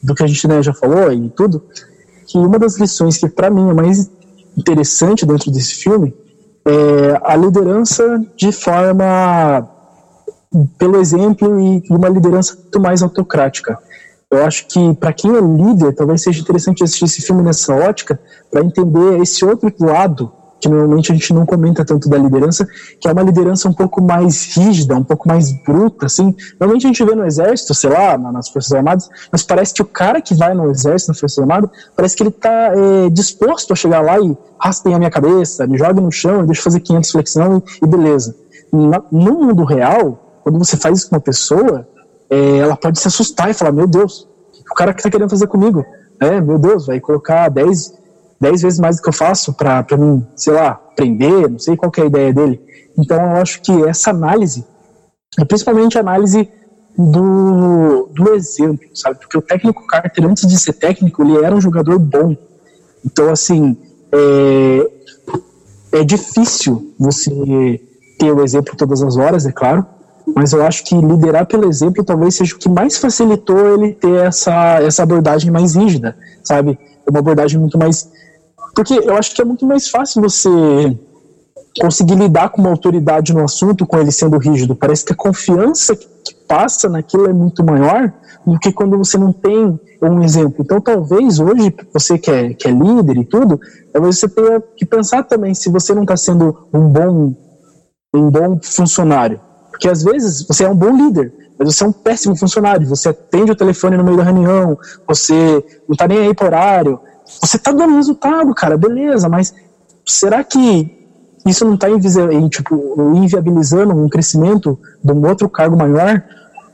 do que a gente né, já falou e tudo, que uma das lições que para mim é mais interessante dentro desse filme é a liderança de forma pelo exemplo e uma liderança muito mais autocrática. Eu acho que para quem é líder, talvez seja interessante assistir esse filme nessa ótica para entender esse outro lado que normalmente a gente não comenta tanto da liderança, que é uma liderança um pouco mais rígida, um pouco mais bruta, assim. Normalmente a gente vê no exército, sei lá, nas Forças Armadas, mas parece que o cara que vai no exército, na Forças Armadas, parece que ele está é, disposto a chegar lá e raspem a minha cabeça, me jogue no chão, deixa eu fazer 500 flexão e, e beleza. Na, no mundo real, quando você faz isso com uma pessoa, é, ela pode se assustar e falar, meu Deus, o cara que está querendo fazer comigo, é, meu Deus, vai colocar 10 dez vezes mais do que eu faço para mim, sei lá, aprender, não sei qual é a ideia dele. Então eu acho que essa análise, principalmente a análise do, do exemplo, sabe? Porque o técnico Carter, antes de ser técnico, ele era um jogador bom. Então, assim, é, é difícil você ter o exemplo todas as horas, é claro, mas eu acho que liderar pelo exemplo talvez seja o que mais facilitou ele ter essa, essa abordagem mais rígida, sabe? Uma abordagem muito mais porque eu acho que é muito mais fácil você conseguir lidar com uma autoridade no assunto com ele sendo rígido. Parece que a confiança que passa naquilo é muito maior do que quando você não tem um exemplo. Então, talvez hoje, você que é, que é líder e tudo, talvez você tenha que pensar também se você não está sendo um bom, um bom funcionário. Porque às vezes você é um bom líder, mas você é um péssimo funcionário. Você atende o telefone no meio da reunião, você não está nem aí por horário, você tá dando resultado, cara, beleza, mas será que isso não está tipo, inviabilizando um crescimento de um outro cargo maior?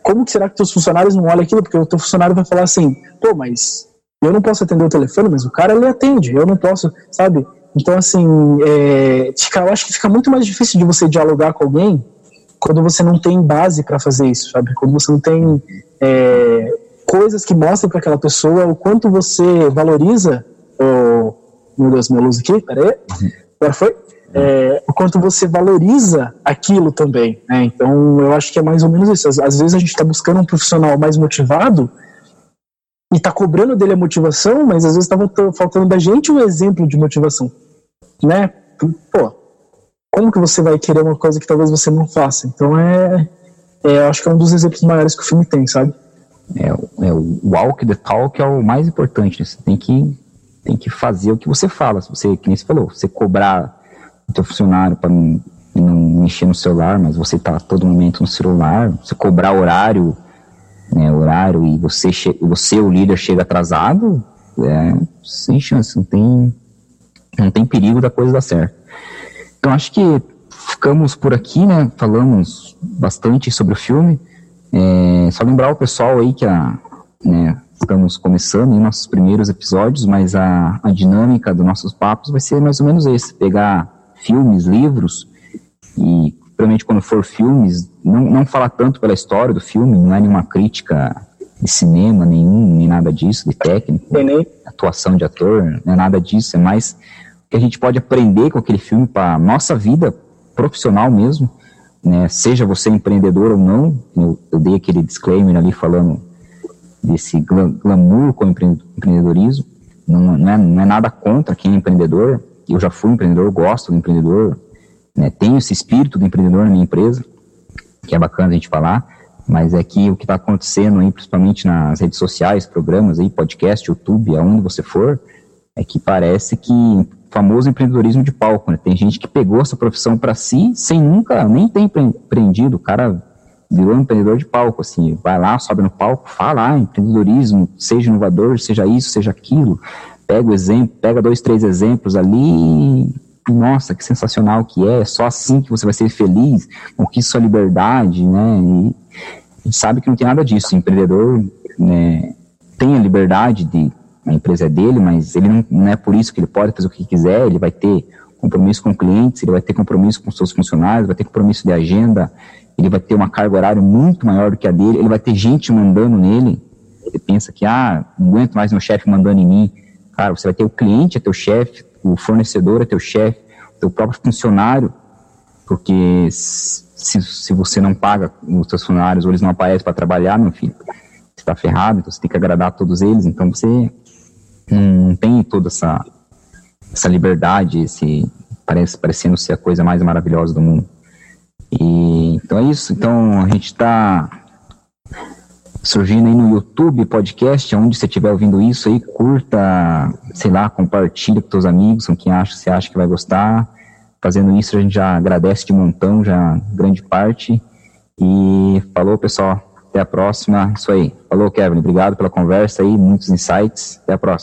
Como que será que teus funcionários não olham aquilo? Porque o teu funcionário vai falar assim, pô, mas eu não posso atender o telefone, mas o cara ele atende, eu não posso, sabe? Então, assim, é, fica, eu acho que fica muito mais difícil de você dialogar com alguém quando você não tem base para fazer isso, sabe? Quando você não tem é, coisas que mostram para aquela pessoa o quanto você valoriza o meu Deus, minha luz aqui, peraí, agora foi, é, o quanto você valoriza aquilo também, né? Então, eu acho que é mais ou menos isso. Às, às vezes a gente está buscando um profissional mais motivado e está cobrando dele a motivação, mas às vezes está faltando da gente um exemplo de motivação, né? Pô, como que você vai querer uma coisa que talvez você não faça? Então, é, é eu acho que é um dos exemplos maiores que o filme tem, sabe? É, é, o walk the talk é o mais importante. Né? Você tem que, tem que fazer o que você fala. Se você, que nem você falou, você cobrar o seu funcionário para não, não mexer no celular, mas você está todo momento no celular, você cobrar horário, né, horário e você, você o líder chega atrasado, é, sem chance, não tem, não tem perigo da coisa dar certo. Então acho que ficamos por aqui, né? Falamos bastante sobre o filme. É, só lembrar o pessoal aí que a, né, estamos começando em nossos primeiros episódios, mas a, a dinâmica dos nossos papos vai ser mais ou menos esse: pegar filmes, livros, e provavelmente quando for filmes, não, não falar tanto pela história do filme, não é nenhuma crítica de cinema nenhum, nem nada disso, de técnico, atuação de ator, não é nada disso, é mais que a gente pode aprender com aquele filme para nossa vida profissional mesmo, né? Seja você empreendedor ou não, eu, eu dei aquele disclaimer ali falando desse glamour com o empreendedorismo, não, não, é, não é nada contra quem é empreendedor, eu já fui empreendedor, gosto do empreendedor, né? tenho esse espírito do empreendedor na minha empresa, que é bacana a gente falar, mas é que o que está acontecendo aí, principalmente nas redes sociais, programas aí, podcast, YouTube, aonde você for, é que parece que famoso empreendedorismo de palco, né? Tem gente que pegou essa profissão para si sem nunca nem ter empreendido, o cara virou um empreendedor de palco, assim, vai lá, sobe no palco, fala, ah, empreendedorismo, seja inovador, seja isso, seja aquilo, pega o exemplo, pega dois, três exemplos ali e, nossa, que sensacional que é, só assim que você vai ser feliz, conquista sua liberdade, né, e sabe que não tem nada disso. O empreendedor né, tem a liberdade de. A empresa é dele, mas ele não, não é por isso que ele pode fazer o que quiser. Ele vai ter compromisso com clientes, ele vai ter compromisso com seus funcionários, vai ter compromisso de agenda, ele vai ter uma carga horária muito maior do que a dele, ele vai ter gente mandando nele. Ele pensa que, ah, não aguento mais meu chefe mandando em mim. Cara, você vai ter o cliente é teu chefe, o fornecedor é teu chefe, o teu próprio funcionário, porque se, se você não paga os seus funcionários ou eles não aparecem para trabalhar, meu filho, está ferrado, então você tem que agradar a todos eles, então você não tem toda essa, essa liberdade, esse, parece, parecendo ser a coisa mais maravilhosa do mundo. E, então é isso, então a gente está surgindo aí no YouTube, podcast, onde você estiver ouvindo isso aí, curta, sei lá, compartilha com seus amigos, com quem acha, você acha que vai gostar. Fazendo isso, a gente já agradece de montão, já grande parte. E falou, pessoal. Até a próxima. Isso aí. Falou, Kevin. Obrigado pela conversa aí, muitos insights. Até a próxima.